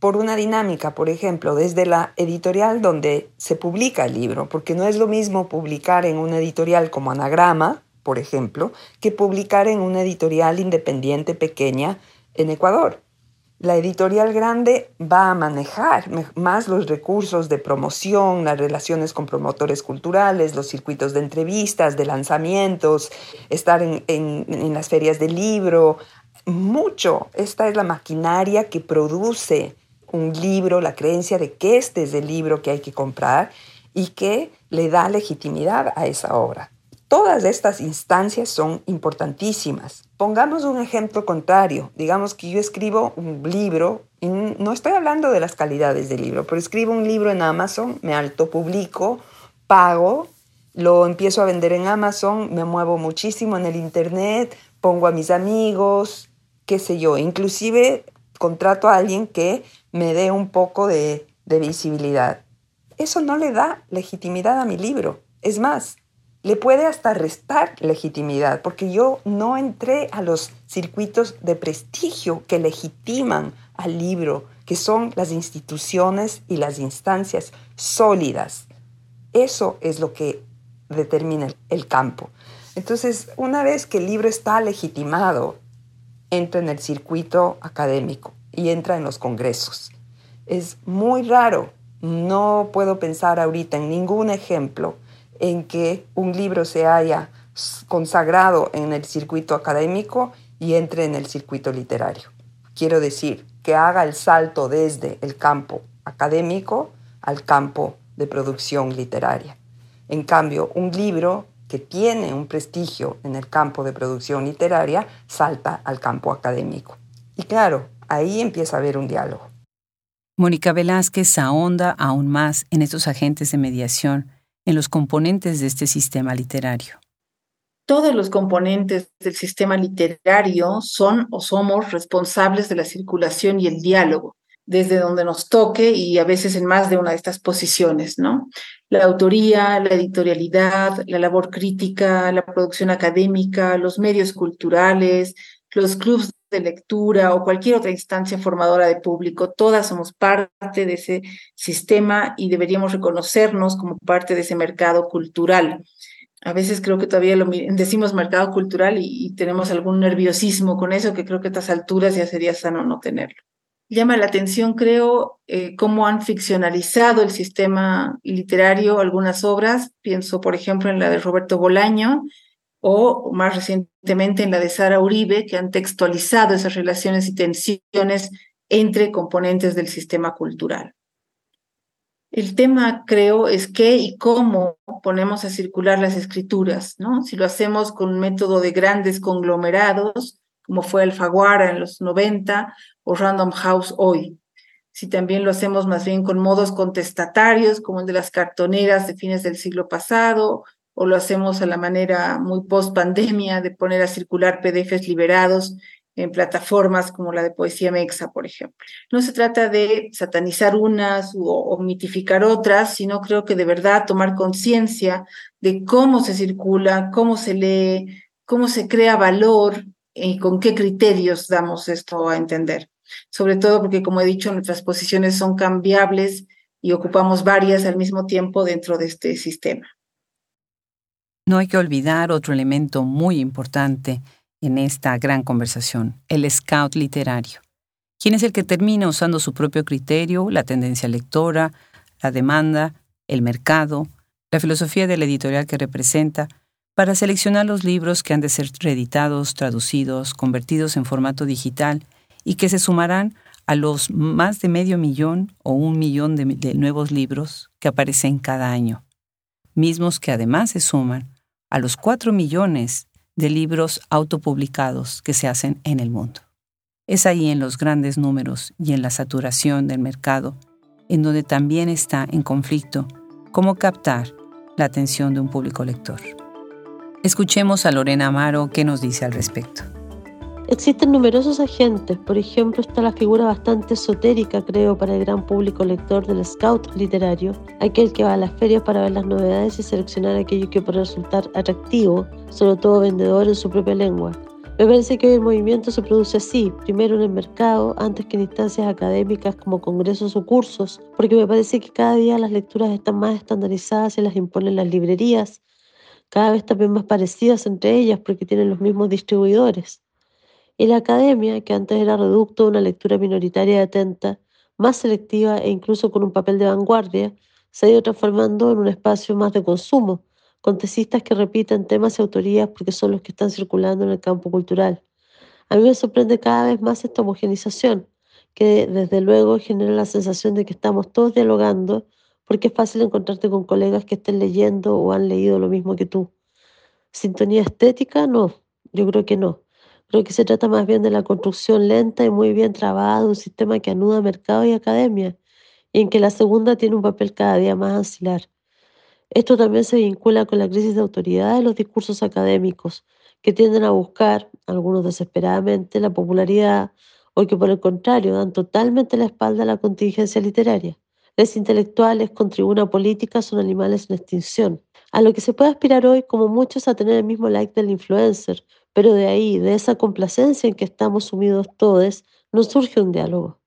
Por una dinámica, por ejemplo, desde la editorial donde se publica el libro, porque no es lo mismo publicar en una editorial como Anagrama, por ejemplo, que publicar en una editorial independiente pequeña en Ecuador. La editorial grande va a manejar más los recursos de promoción, las relaciones con promotores culturales, los circuitos de entrevistas, de lanzamientos, estar en, las ferias del libro, mucho. Esta es la maquinaria que produce un libro, la creencia de que es el libro que hay que comprar y que le da legitimidad a esa obra. Todas estas instancias son importantísimas. Pongamos un ejemplo contrario. Digamos que yo escribo un libro, y no estoy hablando de las calidades del libro, pero escribo un libro en Amazon, me autopublico, pago, lo empiezo a vender en Amazon, me muevo muchísimo en el Internet, pongo a mis amigos, qué sé yo, inclusive contrato a alguien que me dé un poco de, visibilidad. Eso no le da legitimidad a mi libro. Es más, le puede hasta restar legitimidad, porque yo no entré a los circuitos de prestigio que legitiman al libro, que son las instituciones y las instancias sólidas. Eso es lo que determina el campo. Entonces, una vez que el libro está legitimado, entra en el circuito académico y entra en los congresos. Es muy raro, no puedo pensar ahorita en ningún ejemplo en que un libro se haya consagrado en el circuito académico y entre en el circuito literario. Quiero decir, que haga el salto desde el campo académico al campo de producción literaria. En cambio, un libro que tiene un prestigio en el campo de producción literaria salta al campo académico. Y claro, ahí empieza a haber un diálogo. Mónica Velázquez ahonda aún más en estos agentes de mediación en los componentes de este sistema literario. Todos los componentes del sistema literario son o somos responsables de la circulación y el diálogo, desde donde nos toque y a veces en más de una de estas posiciones, ¿no? La autoría, la editorialidad, la labor crítica, la producción académica, los medios culturales, los clubes de lectura o cualquier otra instancia formadora de público, todas somos parte de ese sistema y deberíamos reconocernos como parte de ese mercado cultural. A veces creo que todavía lo decimos mercado cultural y, tenemos algún nerviosismo con eso que creo que a estas alturas ya sería sano no tenerlo. Llama la atención, creo, eh, cómo han ficcionalizado el sistema literario algunas obras. Pienso, por ejemplo, en la de Roberto Bolaño, o más recientemente en la de Sara Uribe, que han textualizado esas relaciones y tensiones entre componentes del sistema cultural. El tema, creo, es qué y cómo ponemos a circular las escrituras, ¿no? Si lo hacemos con un método de grandes conglomerados, como fue Alfaguara en los 90 o Random House hoy. Si también lo hacemos más bien con modos contestatarios, como el de las cartoneras de fines del siglo pasado, o lo hacemos a la manera muy post pandemia de poner a circular PDFs liberados en plataformas como la de Poesía Mexa, por ejemplo. No se trata de satanizar unas o, mitificar otras, sino creo que de verdad tomar conciencia de cómo se circula, cómo se lee, cómo se crea valor y con qué criterios damos esto a entender. Sobre todo porque, como he dicho, nuestras posiciones son cambiables y ocupamos varias al mismo tiempo dentro de este sistema. No hay que olvidar otro elemento muy importante en esta gran conversación, el scout literario. ¿Quién es el que termina usando su propio criterio, la tendencia lectora, la demanda, el mercado, la filosofía de la editorial que representa, para seleccionar los libros que han de ser reeditados, traducidos, convertidos en formato digital y que se sumarán a los más de medio millón o un millón de, de nuevos libros que aparecen cada año, mismos que además se suman a los cuatro millones de libros autopublicados que se hacen en el mundo. Es ahí en los grandes números y en la saturación del mercado en donde también está en conflicto cómo captar la atención de un público lector. Escuchemos a Lorena Amaro qué nos dice al respecto. Existen numerosos agentes, por ejemplo está la figura bastante esotérica, creo, para el gran público lector del scout literario, aquel que va a las ferias para ver las novedades y seleccionar aquello que puede resultar atractivo, sobre todo vendedor en su propia lengua. Me parece que hoy el movimiento se produce así, primero en el mercado, antes que en instancias académicas como congresos o cursos, porque me parece que cada día las lecturas están más estandarizadas y las imponen las librerías, cada vez también más parecidas entre ellas porque tienen los mismos distribuidores. Y la academia, que antes era reducto a una lectura minoritaria y atenta, más selectiva e incluso con un papel de vanguardia, se ha ido transformando en un espacio más de consumo, con tesistas que repiten temas y autorías porque son los que están circulando en el campo cultural. A mí me sorprende cada vez más esta homogenización, que desde luego genera la sensación de que estamos todos dialogando, porque es fácil encontrarte con colegas que estén leyendo o han leído lo mismo que tú. ¿Sintonía estética? No, yo creo que no. Creo que se trata más bien de la construcción lenta y muy bien trabada de un sistema que anuda mercado y academia, y en que la segunda tiene un papel cada día más ancilar. Esto también se vincula con la crisis de autoridad de los discursos académicos, que tienden a buscar, algunos desesperadamente, la popularidad o que por el contrario dan totalmente la espalda a la contingencia literaria. Los intelectuales con tribuna política son animales en extinción, a lo que se puede aspirar hoy como muchos a tener el mismo like del influencer, pero de ahí, de esa complacencia en que estamos sumidos todos, nos surge un diálogo.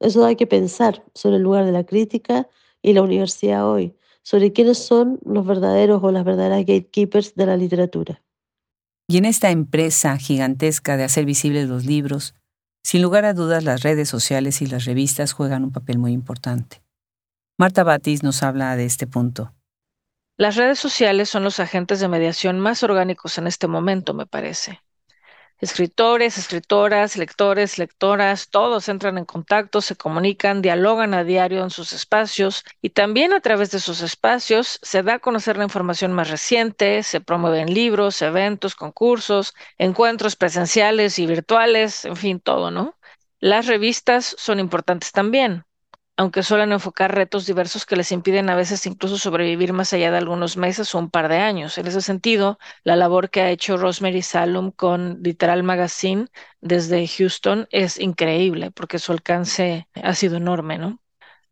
Eso da que pensar sobre el lugar de la crítica y la universidad hoy, sobre quiénes son los verdaderos o las verdaderas gatekeepers de la literatura. Y en esta empresa gigantesca de hacer visibles los libros, sin lugar a dudas las redes sociales y las revistas juegan un papel muy importante. Marta Batis nos habla de este punto. Las redes sociales son los agentes de mediación más orgánicos en este momento, me parece. Escritores, escritoras, lectores, lectoras, todos entran en contacto, se comunican, dialogan a diario en sus espacios y también a través de sus espacios se da a conocer la información más reciente, se promueven libros, eventos, concursos, encuentros presenciales y virtuales, en fin, todo, ¿no? Las revistas son importantes también aunque suelen enfocar retos diversos que les impiden a veces incluso sobrevivir más allá de algunos meses o un par de años. En ese sentido, la labor que ha hecho Rosemary Salum con Literal Magazine desde Houston es increíble porque su alcance ha sido enorme, ¿no?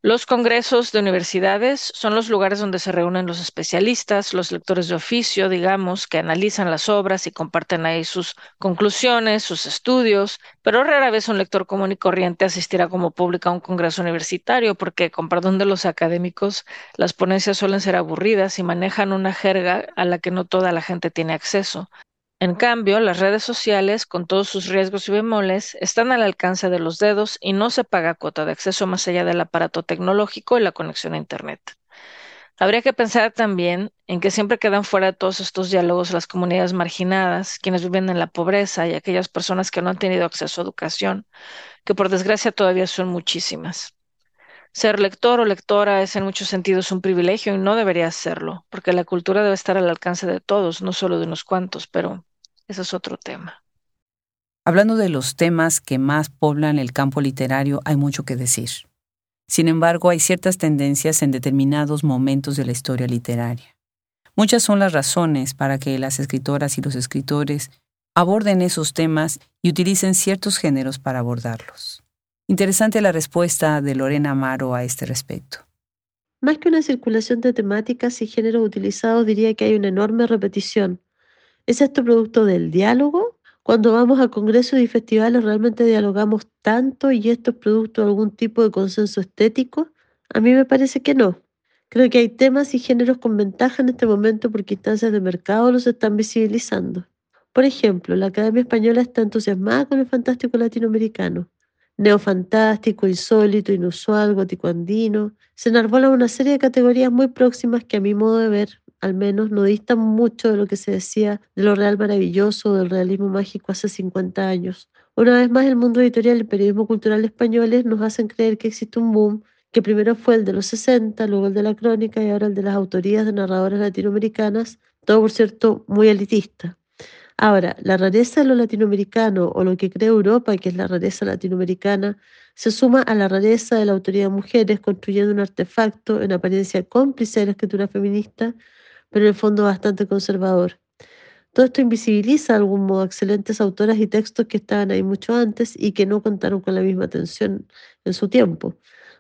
Los congresos de universidades son los lugares donde se reúnen los especialistas, los lectores de oficio, digamos, que analizan las obras y comparten ahí sus conclusiones, sus estudios, pero rara vez un lector común y corriente asistirá como público a un congreso universitario porque, con perdón de los académicos, las ponencias suelen ser aburridas y manejan una jerga a la que no toda la gente tiene acceso. En cambio, las redes sociales, con todos sus riesgos y bemoles, están al alcance de los dedos y no se paga cuota de acceso más allá del aparato tecnológico y la conexión a Internet. Habría que pensar también en que siempre quedan fuera de todos estos diálogos las comunidades marginadas, quienes viven en la pobreza y aquellas personas que no han tenido acceso a educación, que por desgracia todavía son muchísimas. Ser lector o lectora es en muchos sentidos un privilegio y no debería serlo, porque la cultura debe estar al alcance de todos, no solo de unos cuantos, pero eso es otro tema. Hablando de los temas que más poblan el campo literario, hay mucho que decir. Sin embargo, hay ciertas tendencias en determinados momentos de la historia literaria. Muchas son las razones para que las escritoras y los escritores aborden esos temas y utilicen ciertos géneros para abordarlos. Interesante la respuesta de Lorena Amaro a este respecto. Más que una circulación de temáticas y géneros utilizados, diría que hay una enorme repetición, ¿Es esto producto del diálogo? Cuando vamos a congresos y festivales, ¿realmente dialogamos tanto y esto es producto de algún tipo de consenso estético? A mí me parece que no. Creo que hay temas y géneros con ventaja en este momento porque instancias de mercado los están visibilizando. Por ejemplo, la Academia Española está entusiasmada con el fantástico latinoamericano. Neofantástico, insólito, inusual, gótico andino. Se enarbola una serie de categorías muy próximas que a mi modo de ver al menos no distan mucho de lo que se decía de lo real maravilloso del realismo mágico hace 50 años. Una vez más, el mundo editorial y el periodismo cultural españoles nos hacen creer que existe un boom que primero fue el de los 60, luego el de la crónica y ahora el de las autorías de narradoras latinoamericanas, todo por cierto muy elitista. Ahora, la rareza de lo latinoamericano o lo que cree Europa, que es la rareza latinoamericana, se suma a la rareza de la autoría de mujeres, construyendo un artefacto en apariencia cómplice de la escritura feminista, pero en el fondo bastante conservador. Todo esto invisibiliza de algún modo excelentes autoras y textos que estaban ahí mucho antes y que no contaron con la misma atención en su tiempo,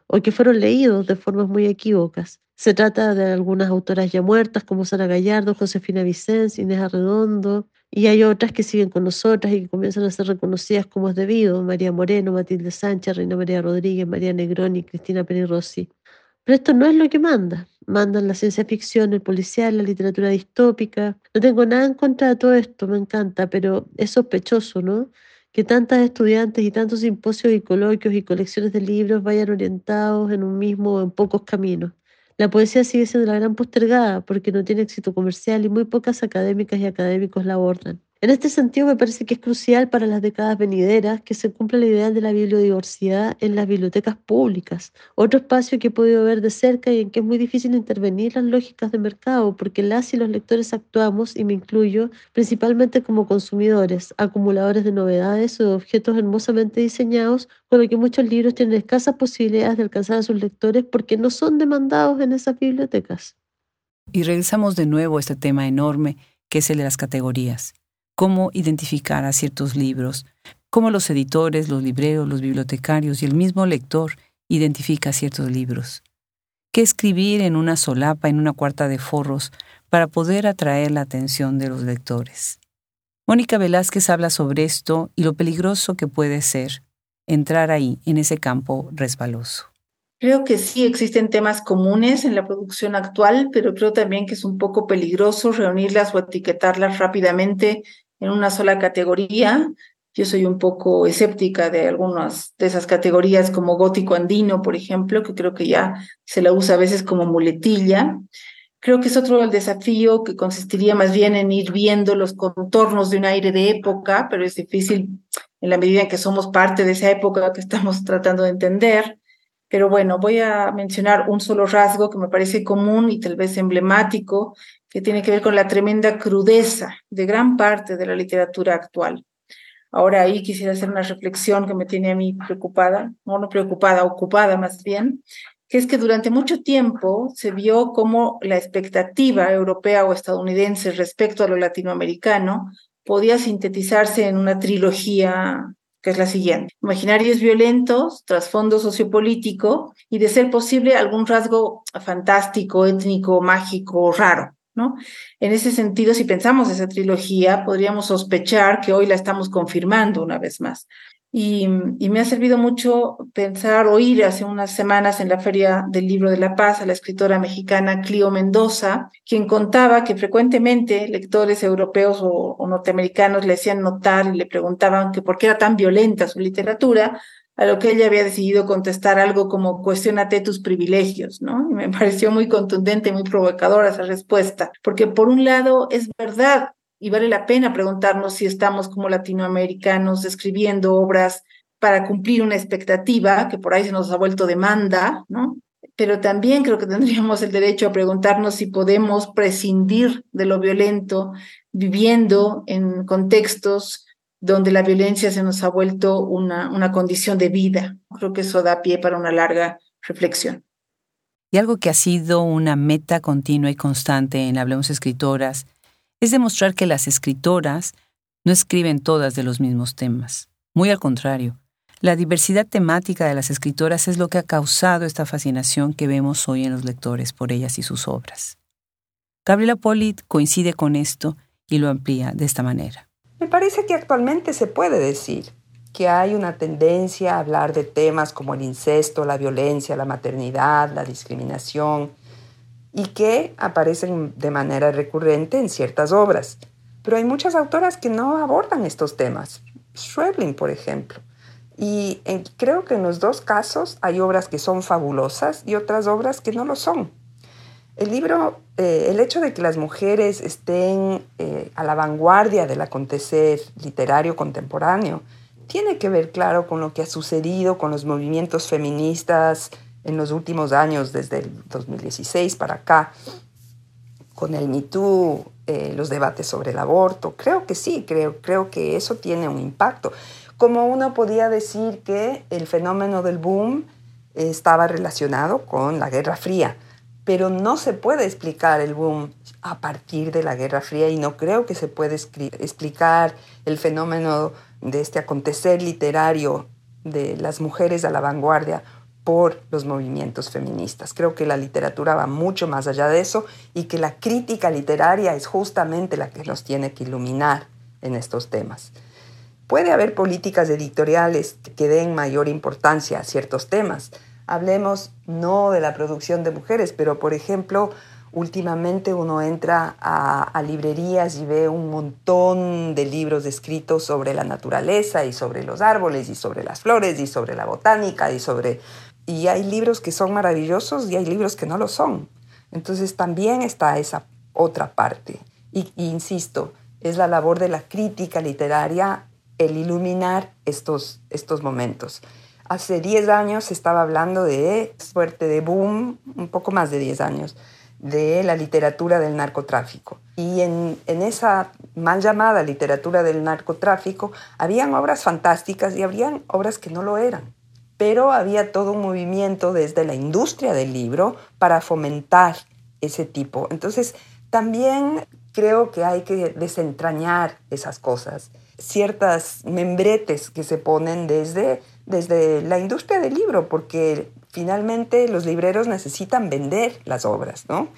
o que fueron leídos de formas muy equívocas. Se trata de algunas autoras ya muertas como Sara Gallardo, Josefina Vicens, Inés Arredondo, y hay otras que siguen con nosotras y que comienzan a ser reconocidas como es debido, María Moreno, Matilde Sánchez, Reina María Rodríguez, María Negroni, Cristina Pérez Rossi. Pero esto no es lo que manda. Mandan la ciencia ficción, el policial, la literatura distópica. No tengo nada en contra de todo esto, me encanta, pero es sospechoso, ¿no? Que tantas estudiantes y tantos simposios y coloquios y colecciones de libros vayan orientados en un mismo o en pocos caminos. La poesía sigue siendo la gran postergada porque no tiene éxito comercial y muy pocas académicas y académicos la abordan. En este sentido, me parece que es crucial para las décadas venideras que se cumpla el ideal de la bibliodiversidad en las bibliotecas públicas, otro espacio que he podido ver de cerca y en que es muy difícil intervenir las lógicas de mercado, porque las y los lectores actuamos, y me incluyo, principalmente como consumidores, acumuladores de novedades o de objetos hermosamente diseñados, con lo que muchos libros tienen escasas posibilidades de alcanzar a sus lectores porque no son demandados en esas bibliotecas. Y regresamos de nuevo este tema enorme que es el de las categorías cómo identificar a ciertos libros, cómo los editores, los libreros, los bibliotecarios y el mismo lector identifica ciertos libros. ¿Qué escribir en una solapa, en una cuarta de forros, para poder atraer la atención de los lectores? Mónica Velázquez habla sobre esto y lo peligroso que puede ser entrar ahí, en ese campo resbaloso. Creo que sí existen temas comunes en la producción actual, pero creo también que es un poco peligroso reunirlas o etiquetarlas rápidamente en una sola categoría. Yo soy un poco escéptica de algunas de esas categorías como gótico andino, por ejemplo, que creo que ya se la usa a veces como muletilla. Creo que es otro el desafío que consistiría más bien en ir viendo los contornos de un aire de época, pero es difícil en la medida en que somos parte de esa época que estamos tratando de entender. Pero bueno, voy a mencionar un solo rasgo que me parece común y tal vez emblemático, que tiene que ver con la tremenda crudeza de gran parte de la literatura actual. Ahora ahí quisiera hacer una reflexión que me tiene a mí preocupada, no, preocupada, ocupada más bien, que es que durante mucho tiempo se vio como la expectativa europea o estadounidense respecto a lo latinoamericano podía sintetizarse en una trilogía que es la siguiente. Imaginarios violentos, trasfondo sociopolítico y, de ser posible, algún rasgo fantástico, étnico, mágico, raro. ¿No? En ese sentido, si pensamos esa trilogía, podríamos sospechar que hoy la estamos confirmando una vez más. Y, me ha servido mucho pensar, oír hace unas semanas en la Feria del Libro de la Paz a la escritora mexicana Clio Mendoza, quien contaba que frecuentemente lectores europeos o, norteamericanos le hacían notar y le preguntaban que por qué era tan violenta su literatura, a lo que ella había decidido contestar algo como cuestionate tus privilegios, ¿no? Y me pareció muy contundente, muy provocadora esa respuesta, porque por un lado es verdad, y vale la pena preguntarnos si estamos como latinoamericanos escribiendo obras para cumplir una expectativa que por ahí se nos ha vuelto demanda, ¿no? Pero también creo que tendríamos el derecho a preguntarnos si podemos prescindir de lo violento viviendo en contextos donde la violencia se nos ha vuelto una, una condición de vida. Creo que eso da pie para una larga reflexión. Y algo que ha sido una meta continua y constante en Hablemos Escritoras es demostrar que las escritoras no escriben todas de los mismos temas. Muy al contrario, la diversidad temática de las escritoras es lo que ha causado esta fascinación que vemos hoy en los lectores por ellas y sus obras. Gabriela Polit coincide con esto y lo amplía de esta manera. Me parece que actualmente se puede decir que hay una tendencia a hablar de temas como el incesto, la violencia, la maternidad, la discriminación, y que aparecen de manera recurrente en ciertas obras. Pero hay muchas autoras que no abordan estos temas. Schwebling, por ejemplo. Y creo que en los dos casos hay obras que son fabulosas y otras obras que no lo son. El libro, eh, el hecho de que las mujeres estén eh, a la vanguardia del acontecer literario contemporáneo, tiene que ver, claro, con lo que ha sucedido con los movimientos feministas en los últimos años, desde el 2016 para acá, con el MeToo, eh, los debates sobre el aborto. Creo que sí, creo, creo que eso tiene un impacto. Como uno podía decir que el fenómeno del boom estaba relacionado con la Guerra Fría, pero no se puede explicar el boom a partir de la Guerra Fría y no creo que se pueda explicar el fenómeno de este acontecer literario de las mujeres a la vanguardia por los movimientos feministas. Creo que la literatura va mucho más allá de eso y que la crítica literaria es justamente la que nos tiene que iluminar en estos temas. Puede haber políticas editoriales que den mayor importancia a ciertos temas, Hablemos no de la producción de mujeres, pero por ejemplo, últimamente uno entra a, librerías y ve un montón de libros escritos sobre la naturaleza y sobre los árboles y sobre las flores y sobre la botánica y sobre... Y hay libros que son maravillosos y hay libros que no lo son. Entonces también está esa otra parte. Y, insisto, es la labor de la crítica literaria el iluminar estos, estos momentos. Hace 10 años estaba hablando de suerte de boom, un poco más de 10 años, de la literatura del narcotráfico. Y en, en, esa mal llamada literatura del narcotráfico habían obras fantásticas y habrían obras que no lo eran. Pero había todo un movimiento desde la industria del libro para fomentar ese tipo. Entonces, también creo que hay que desentrañar esas cosas, ciertas membretes que se ponen desde desde la industria del libro, porque finalmente los libreros necesitan vender las obras, ¿no?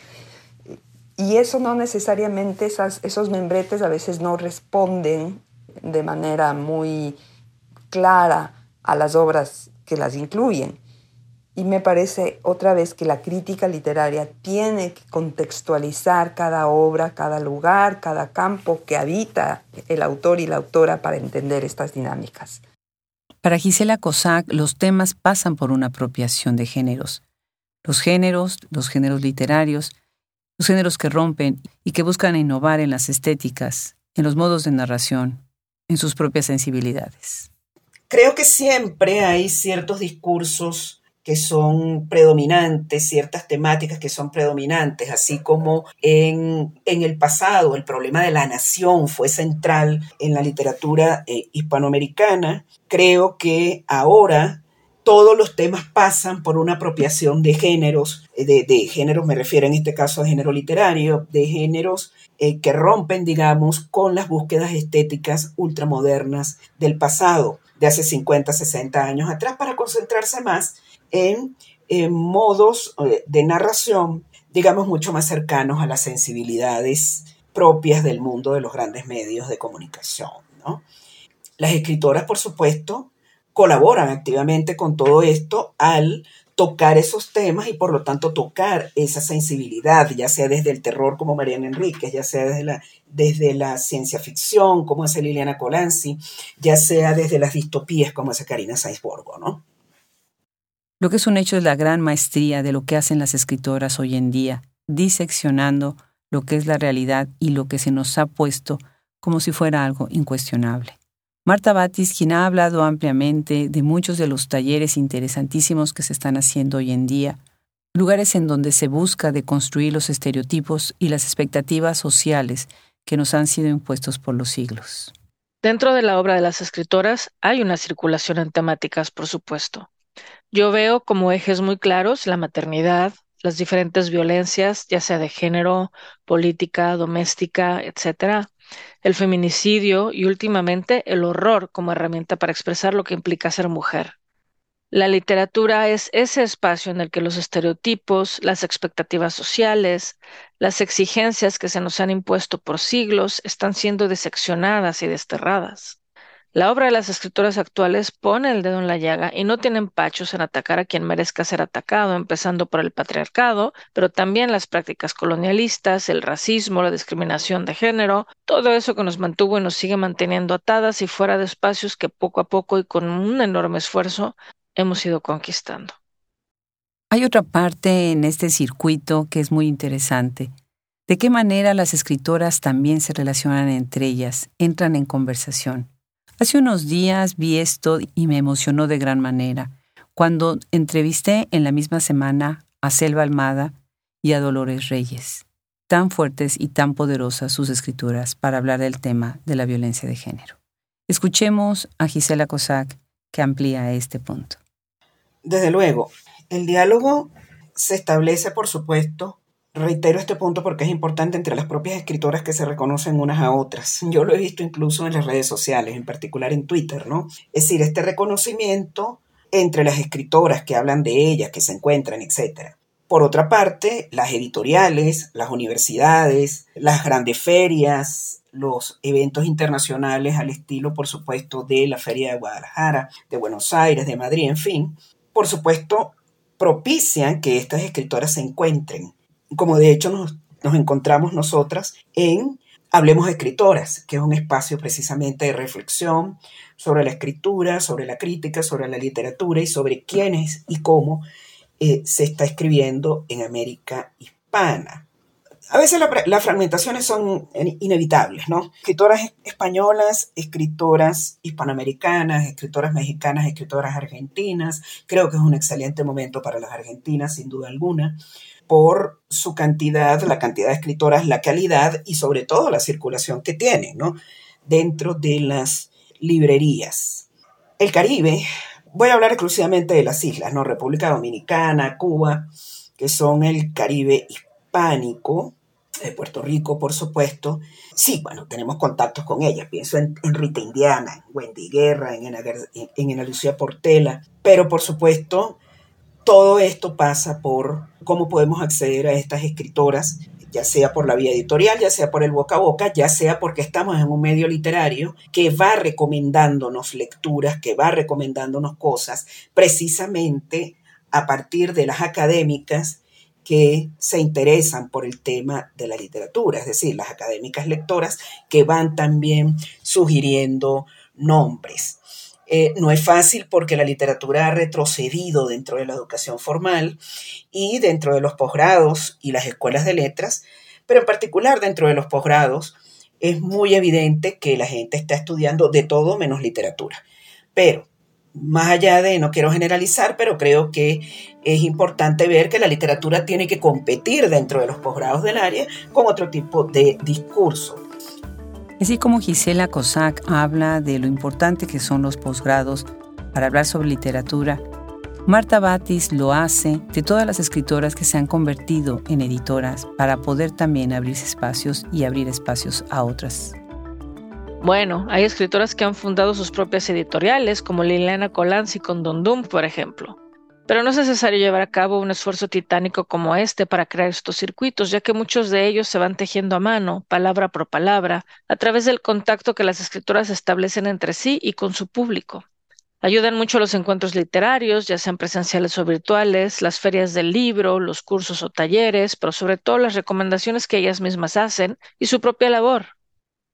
Y eso no necesariamente, esos membretes a veces no responden de manera muy clara a las obras que las incluyen. Y me parece otra vez que la crítica literaria tiene que contextualizar cada obra, cada lugar, cada campo que habita el autor y la autora para entender estas dinámicas. Para Gisela Cossack, los temas pasan por una apropiación de géneros. Los géneros, los géneros literarios, los géneros que rompen y que buscan innovar en las estéticas, en los modos de narración, en sus propias sensibilidades. Creo que siempre hay ciertos discursos que son predominantes, ciertas temáticas que son predominantes, así como en, el pasado el problema de la nación fue central en la literatura eh, hispanoamericana, creo que ahora todos los temas pasan por una apropiación de géneros, eh, de, géneros, me refiero en este caso a género literario, de géneros eh, que rompen, digamos, con las búsquedas estéticas ultramodernas del pasado, de hace 50, 60 años atrás, para concentrarse más en, modos eh, de narración, digamos, mucho más cercanos a las sensibilidades propias del mundo de los grandes medios de comunicación. Las escritoras, por supuesto, colaboran activamente con todo esto al tocar esos temas y por lo tanto tocar esa sensibilidad, ya sea desde el terror como Mariana Enríquez, ya sea desde la, desde la ciencia ficción como hace Liliana Colanzi, ya sea desde las distopías como hace Karina Sainz-Borgo, ¿no? Lo que es un hecho es la gran maestría de lo que hacen las escritoras hoy en día, diseccionando lo que es la realidad y lo que se nos ha puesto como si fuera algo incuestionable. Marta Batis, quien ha hablado ampliamente de muchos de los talleres interesantísimos que se están haciendo hoy en día, lugares en donde se busca deconstruir los estereotipos y las expectativas sociales que nos han sido impuestos por los siglos. Dentro de la obra de las escritoras hay una circulación en temáticas, por supuesto. Yo veo como ejes muy claros la maternidad, las diferentes violencias, ya sea de género, política, doméstica, etcétera, el feminicidio y últimamente el horror como herramienta para expresar lo que implica ser mujer. La literatura es ese espacio en el que los estereotipos, las expectativas sociales, las exigencias que se nos han impuesto por siglos están siendo diseccionadas y desterradas. La obra de las escritoras actuales pone el dedo en la llaga y no tienen pachos en atacar a quien merezca ser atacado, empezando por el patriarcado, pero también las prácticas colonialistas, el racismo, la discriminación de género, todo eso que nos mantuvo y nos sigue manteniendo atadas y fuera de espacios que poco a poco y con un enorme esfuerzo hemos ido conquistando. Hay otra parte en este circuito que es muy interesante. ¿De qué manera las escritoras también se relacionan entre ellas, entran en conversación? Hace unos días vi esto y me emocionó de gran manera, cuando entrevisté en la misma semana a Selva Almada y a Dolores Reyes. Tan fuertes y tan poderosas sus escrituras para hablar del tema de la violencia de género. Escuchemos a Gisela Cossack que amplía este punto. Desde luego, el diálogo se establece, por supuesto, reitero este punto porque es importante entre las propias escritoras que se reconocen unas a otras. Yo lo he visto incluso en las redes sociales, en particular en Twitter, ¿no? Es decir, este reconocimiento entre las escritoras que hablan de ellas, que se encuentran, etc. Por otra parte, las editoriales, las universidades, las grandes ferias, los eventos internacionales al estilo, por supuesto, de la Feria de Guadalajara, de Buenos Aires, de Madrid, en fin, por supuesto, propician que estas escritoras se encuentren, como de hecho nos, encontramos nosotras en Hablemos de Escritoras, que es un espacio precisamente de reflexión sobre la escritura, sobre la crítica, sobre la literatura y sobre quiénes y cómo eh, se está escribiendo en América hispana. A veces las fragmentaciones son inevitables, ¿no? Escritoras españolas, escritoras hispanoamericanas, escritoras mexicanas, escritoras argentinas. Creo que es un excelente momento para las argentinas, sin duda alguna, por su cantidad, la cantidad de escritoras, la calidad y sobre todo la circulación que tienen, ¿no? Dentro de las librerías. El Caribe, voy a hablar exclusivamente de las islas, ¿no? República Dominicana, Cuba, que son el Caribe hispano pánico, de Puerto Rico, por supuesto. Sí, bueno, tenemos contactos con ella. Pienso en, Rita Indiana, en Wendy Guerra, en Ana, Lucía Portela. Pero, por supuesto, todo esto pasa por cómo podemos acceder a estas escritoras, ya sea por la vía editorial, ya sea por el boca a boca, ya sea porque estamos en un medio literario que va recomendándonos lecturas, que va recomendándonos cosas, precisamente a partir de las académicas que se interesan por el tema de la literatura, es decir, las académicas lectoras que van también sugiriendo nombres. Eh, no es fácil porque la literatura ha retrocedido dentro de la educación formal y dentro de los posgrados y las escuelas de letras, pero en particular dentro de los posgrados es muy evidente que la gente está estudiando de todo menos literatura. Pero más allá de, no quiero generalizar, pero creo que es importante ver que la literatura tiene que competir dentro de los posgrados del área con otro tipo de discurso. Así como Gisela Cossack habla de lo importante que son los posgrados para hablar sobre literatura, Marta Batis lo hace de todas las escritoras que se han convertido en editoras para poder también abrirse espacios y abrir espacios a otras. Bueno, hay escritoras que han fundado sus propias editoriales, como Liliana Colanzi con Don Dundum, por ejemplo. Pero no es necesario llevar a cabo un esfuerzo titánico como este para crear estos circuitos, ya que muchos de ellos se van tejiendo a mano, palabra por palabra, a través del contacto que las escritoras establecen entre sí y con su público. Ayudan mucho los encuentros literarios, ya sean presenciales o virtuales, las ferias del libro, los cursos o talleres, pero sobre todo las recomendaciones que ellas mismas hacen y su propia labor,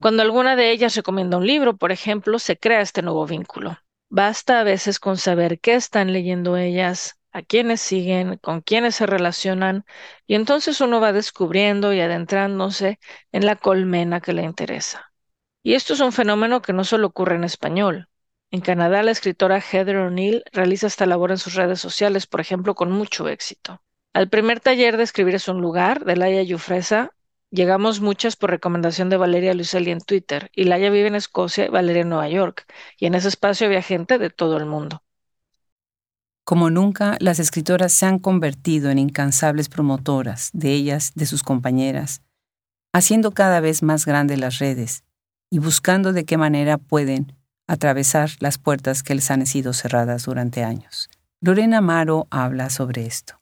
cuando alguna de ellas recomienda un libro, por ejemplo, se crea este nuevo vínculo. Basta a veces con saber qué están leyendo ellas, a quiénes siguen, con quiénes se relacionan, y entonces uno va descubriendo y adentrándose en la colmena que le interesa. Y esto es un fenómeno que no solo ocurre en español. En Canadá, la escritora Heather O'Neill realiza esta labor en sus redes sociales, por ejemplo, con mucho éxito. Al primer taller de Escribir es un lugar, de Laia Yufresa, Llegamos muchas por recomendación de Valeria Lucelli en Twitter, y Laia vive en Escocia Valeria en Nueva York, y en ese espacio había gente de todo el mundo. Como nunca, las escritoras se han convertido en incansables promotoras de ellas, de sus compañeras, haciendo cada vez más grandes las redes y buscando de qué manera pueden atravesar las puertas que les han sido cerradas durante años. Lorena Amaro habla sobre esto.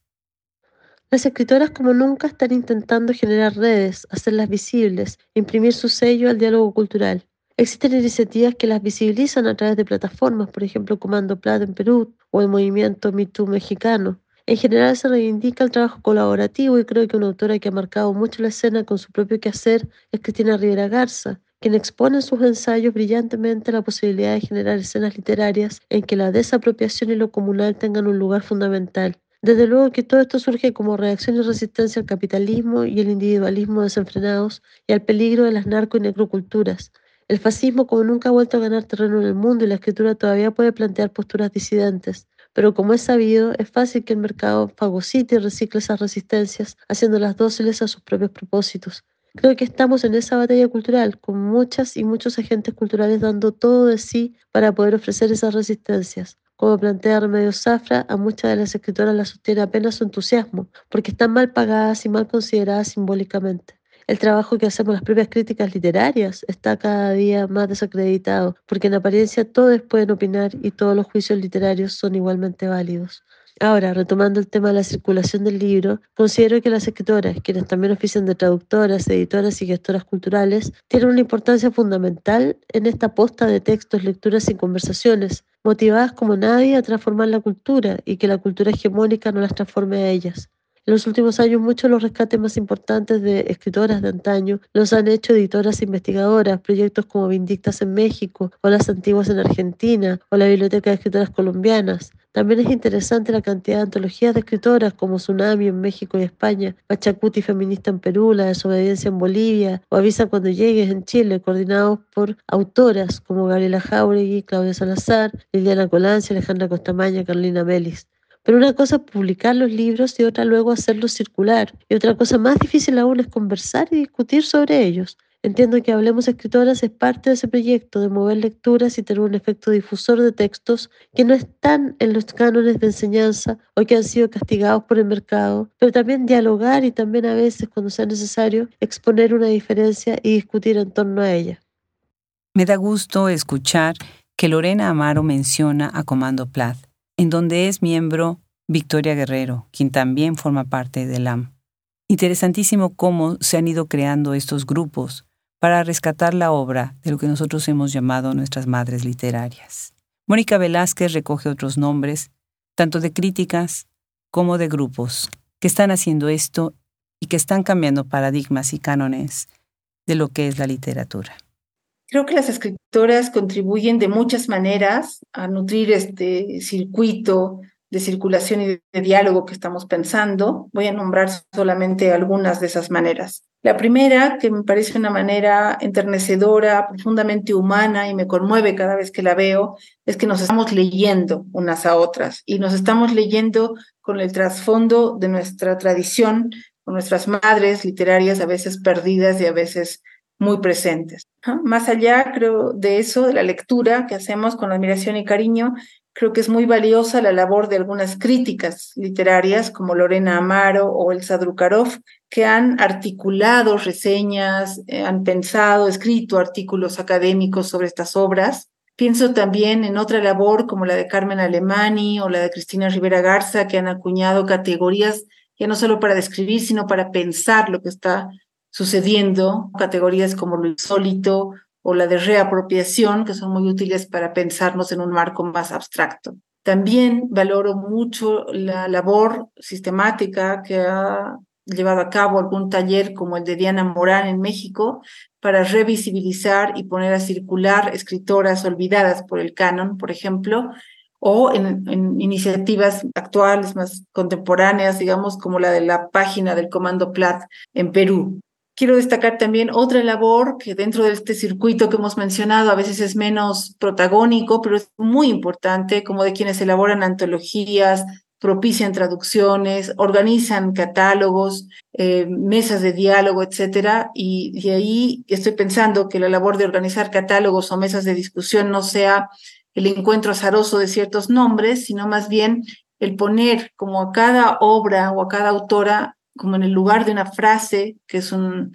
Las escritoras como nunca están intentando generar redes, hacerlas visibles, imprimir su sello al diálogo cultural. Existen iniciativas que las visibilizan a través de plataformas, por ejemplo Comando Plata en Perú o el movimiento MeToo mexicano. En general se reivindica el trabajo colaborativo y creo que una autora que ha marcado mucho la escena con su propio quehacer es Cristina Rivera Garza, quien expone en sus ensayos brillantemente la posibilidad de generar escenas literarias en que la desapropiación y lo comunal tengan un lugar fundamental desde luego que todo esto surge como reacción y resistencia al capitalismo y el individualismo desenfrenados y al peligro de las narco y necroculturas. El fascismo como nunca ha vuelto a ganar terreno en el mundo y la escritura todavía puede plantear posturas disidentes. Pero como es sabido, es fácil que el mercado fagocite y recicle esas resistencias, haciéndolas dóciles a sus propios propósitos. Creo que estamos en esa batalla cultural, con muchas y muchos agentes culturales dando todo de sí para poder ofrecer esas resistencias. Como plantea Remedios Zafra, a muchas de las escritoras las sostiene apenas su entusiasmo, porque están mal pagadas y mal consideradas simbólicamente. El trabajo que hacemos las propias críticas literarias está cada día más desacreditado, porque en apariencia todos pueden opinar y todos los juicios literarios son igualmente válidos. Ahora, retomando el tema de la circulación del libro, considero que las escritoras, quienes también ofician de traductoras, editoras y gestoras culturales, tienen una importancia fundamental en esta posta de textos, lecturas y conversaciones, motivadas como nadie a transformar la cultura y que la cultura hegemónica no las transforme a ellas. En los últimos años, muchos de los rescates más importantes de escritoras de antaño los han hecho editoras investigadoras, proyectos como Vindictas en México, o Las Antiguas en Argentina, o la Biblioteca de Escritoras Colombianas. También es interesante la cantidad de antologías de escritoras como Tsunami en México y España, Pachacuti Feminista en Perú, La Desobediencia en Bolivia, o Avisa cuando llegues en Chile, coordinados por autoras como Gabriela Jauregui, Claudia Salazar, Liliana Colancia, Alejandra Costamaña, Carolina Melis. Pero una cosa es publicar los libros y otra luego hacerlos circular. Y otra cosa más difícil aún es conversar y discutir sobre ellos. Entiendo que Hablemos Escritoras es parte de ese proyecto de mover lecturas y tener un efecto difusor de textos que no están en los cánones de enseñanza o que han sido castigados por el mercado, pero también dialogar y también a veces, cuando sea necesario, exponer una diferencia y discutir en torno a ella. Me da gusto escuchar que Lorena Amaro menciona a Comando Plath en donde es miembro Victoria Guerrero, quien también forma parte del AM. Interesantísimo cómo se han ido creando estos grupos para rescatar la obra de lo que nosotros hemos llamado nuestras madres literarias. Mónica Velázquez recoge otros nombres, tanto de críticas como de grupos, que están haciendo esto y que están cambiando paradigmas y cánones de lo que es la literatura. Creo que las escritoras contribuyen de muchas maneras a nutrir este circuito de circulación y de diálogo que estamos pensando. Voy a nombrar solamente algunas de esas maneras. La primera, que me parece una manera enternecedora, profundamente humana y me conmueve cada vez que la veo, es que nos estamos leyendo unas a otras y nos estamos leyendo con el trasfondo de nuestra tradición, con nuestras madres literarias a veces perdidas y a veces muy presentes. Más allá, creo, de eso, de la lectura que hacemos con admiración y cariño, creo que es muy valiosa la labor de algunas críticas literarias como Lorena Amaro o Elsa Drukarov, que han articulado reseñas, eh, han pensado, escrito artículos académicos sobre estas obras. Pienso también en otra labor como la de Carmen Alemani o la de Cristina Rivera Garza, que han acuñado categorías ya no solo para describir, sino para pensar lo que está sucediendo, categorías como lo insólito o la de reapropiación, que son muy útiles para pensarnos en un marco más abstracto. También valoro mucho la labor sistemática que ha llevado a cabo algún taller como el de Diana Morán en México para revisibilizar y poner a circular escritoras olvidadas por el canon, por ejemplo, o en, iniciativas actuales más contemporáneas, digamos, como la de la página del Comando Plat en Perú. Quiero destacar también otra labor que dentro de este circuito que hemos mencionado a veces es menos protagónico, pero es muy importante, como de quienes elaboran antologías, propician traducciones, organizan catálogos, eh, mesas de diálogo, etcétera. Y de ahí estoy pensando que la labor de organizar catálogos o mesas de discusión no sea el encuentro azaroso de ciertos nombres, sino más bien el poner como a cada obra o a cada autora como en el lugar de una frase, que es una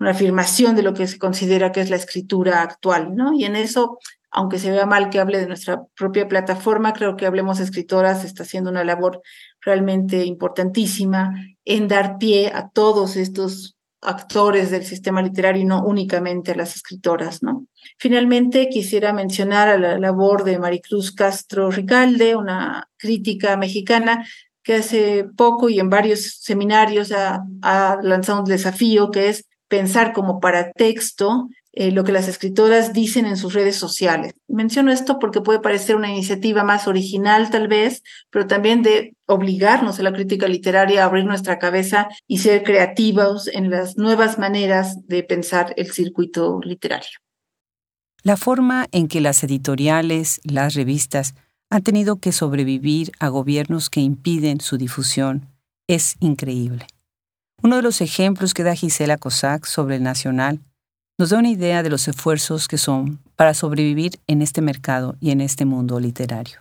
afirmación de lo que se considera que es la escritura actual, ¿no? Y en eso, aunque se vea mal que hable de nuestra propia plataforma, creo que Hablemos Escritoras está haciendo una labor realmente importantísima en dar pie a todos estos actores del sistema literario y no únicamente a las escritoras, ¿no? Finalmente, quisiera mencionar a la labor de Maricruz Castro Ricalde, una crítica mexicana que hace poco y en varios seminarios ha, lanzado un desafío que es pensar como para texto eh, lo que las escritoras dicen en sus redes sociales. Menciono esto porque puede parecer una iniciativa más original tal vez, pero también de obligarnos a la crítica literaria a abrir nuestra cabeza y ser creativos en las nuevas maneras de pensar el circuito literario. La forma en que las editoriales, las revistas, ha tenido que sobrevivir a gobiernos que impiden su difusión es increíble. Uno de los ejemplos que da Gisela Cossack sobre el Nacional nos da una idea de los esfuerzos que son para sobrevivir en este mercado y en este mundo literario.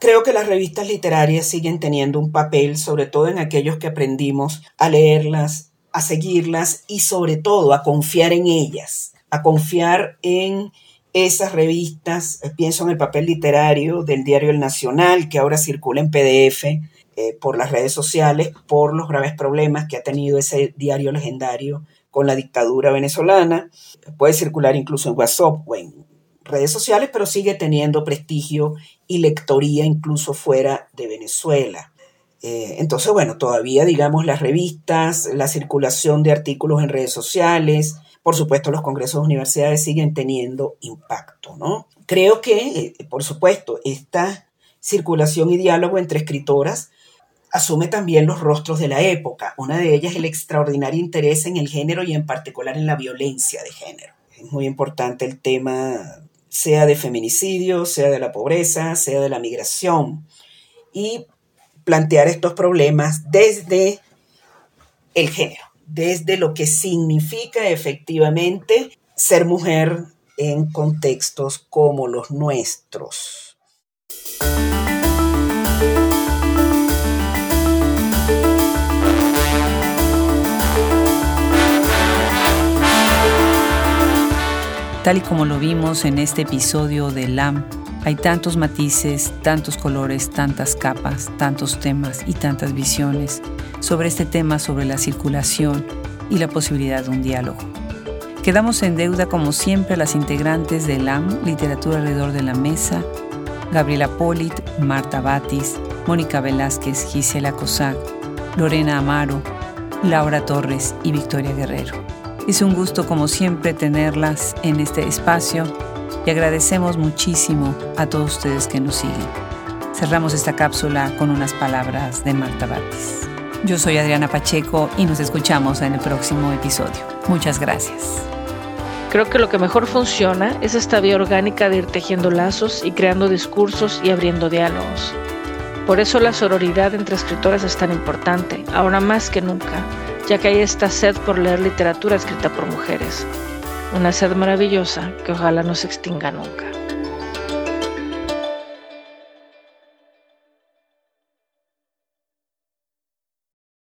Creo que las revistas literarias siguen teniendo un papel, sobre todo en aquellos que aprendimos a leerlas, a seguirlas y sobre todo a confiar en ellas, a confiar en esas revistas. Eh, pienso en el papel literario del diario El Nacional, que ahora circula en PDF eh, por las redes sociales, por los graves problemas que ha tenido ese diario legendario con la dictadura venezolana. Puede circular incluso en WhatsApp o en redes sociales, pero sigue teniendo prestigio y lectoría incluso fuera de Venezuela. Eh, entonces, bueno, todavía, digamos, las revistas, la circulación de artículos en redes sociales, por supuesto, los congresos de universidades siguen teniendo impacto, ¿no? Creo que, eh, por supuesto, esta circulación y diálogo entre escritoras asume también los rostros de la época. Una de ellas el extraordinario interés en el género y en particular en la violencia de género. Es muy importante el tema, sea de feminicidio, sea de la pobreza, sea de la migración. Y plantear estos problemas desde el género, desde lo que significa efectivamente ser mujer en contextos como los nuestros. Tal y como lo vimos en este episodio de LAM, hay tantos matices, tantos colores, tantas capas, tantos temas y tantas visiones sobre este tema, sobre la circulación y la posibilidad de un diálogo. Quedamos en deuda como siempre a las integrantes de LAM, Literatura alrededor de la mesa, Gabriela Polit, Marta Batis, Mónica Velázquez, Gisela Cosac, Lorena Amaro, Laura Torres y Victoria Guerrero. Es un gusto como siempre tenerlas en este espacio y agradecemos muchísimo a todos ustedes que nos siguen. Cerramos esta cápsula con unas palabras de Marta Batis. Yo soy Adriana Pacheco y nos escuchamos en el próximo episodio. Muchas gracias. Creo que lo que mejor funciona es esta vía orgánica de ir tejiendo lazos y creando discursos y abriendo diálogos. Por eso la sororidad entre escritoras es tan importante, ahora más que nunca, ya que hay esta sed por leer literatura escrita por mujeres. Una sed maravillosa que ojalá no se extinga nunca.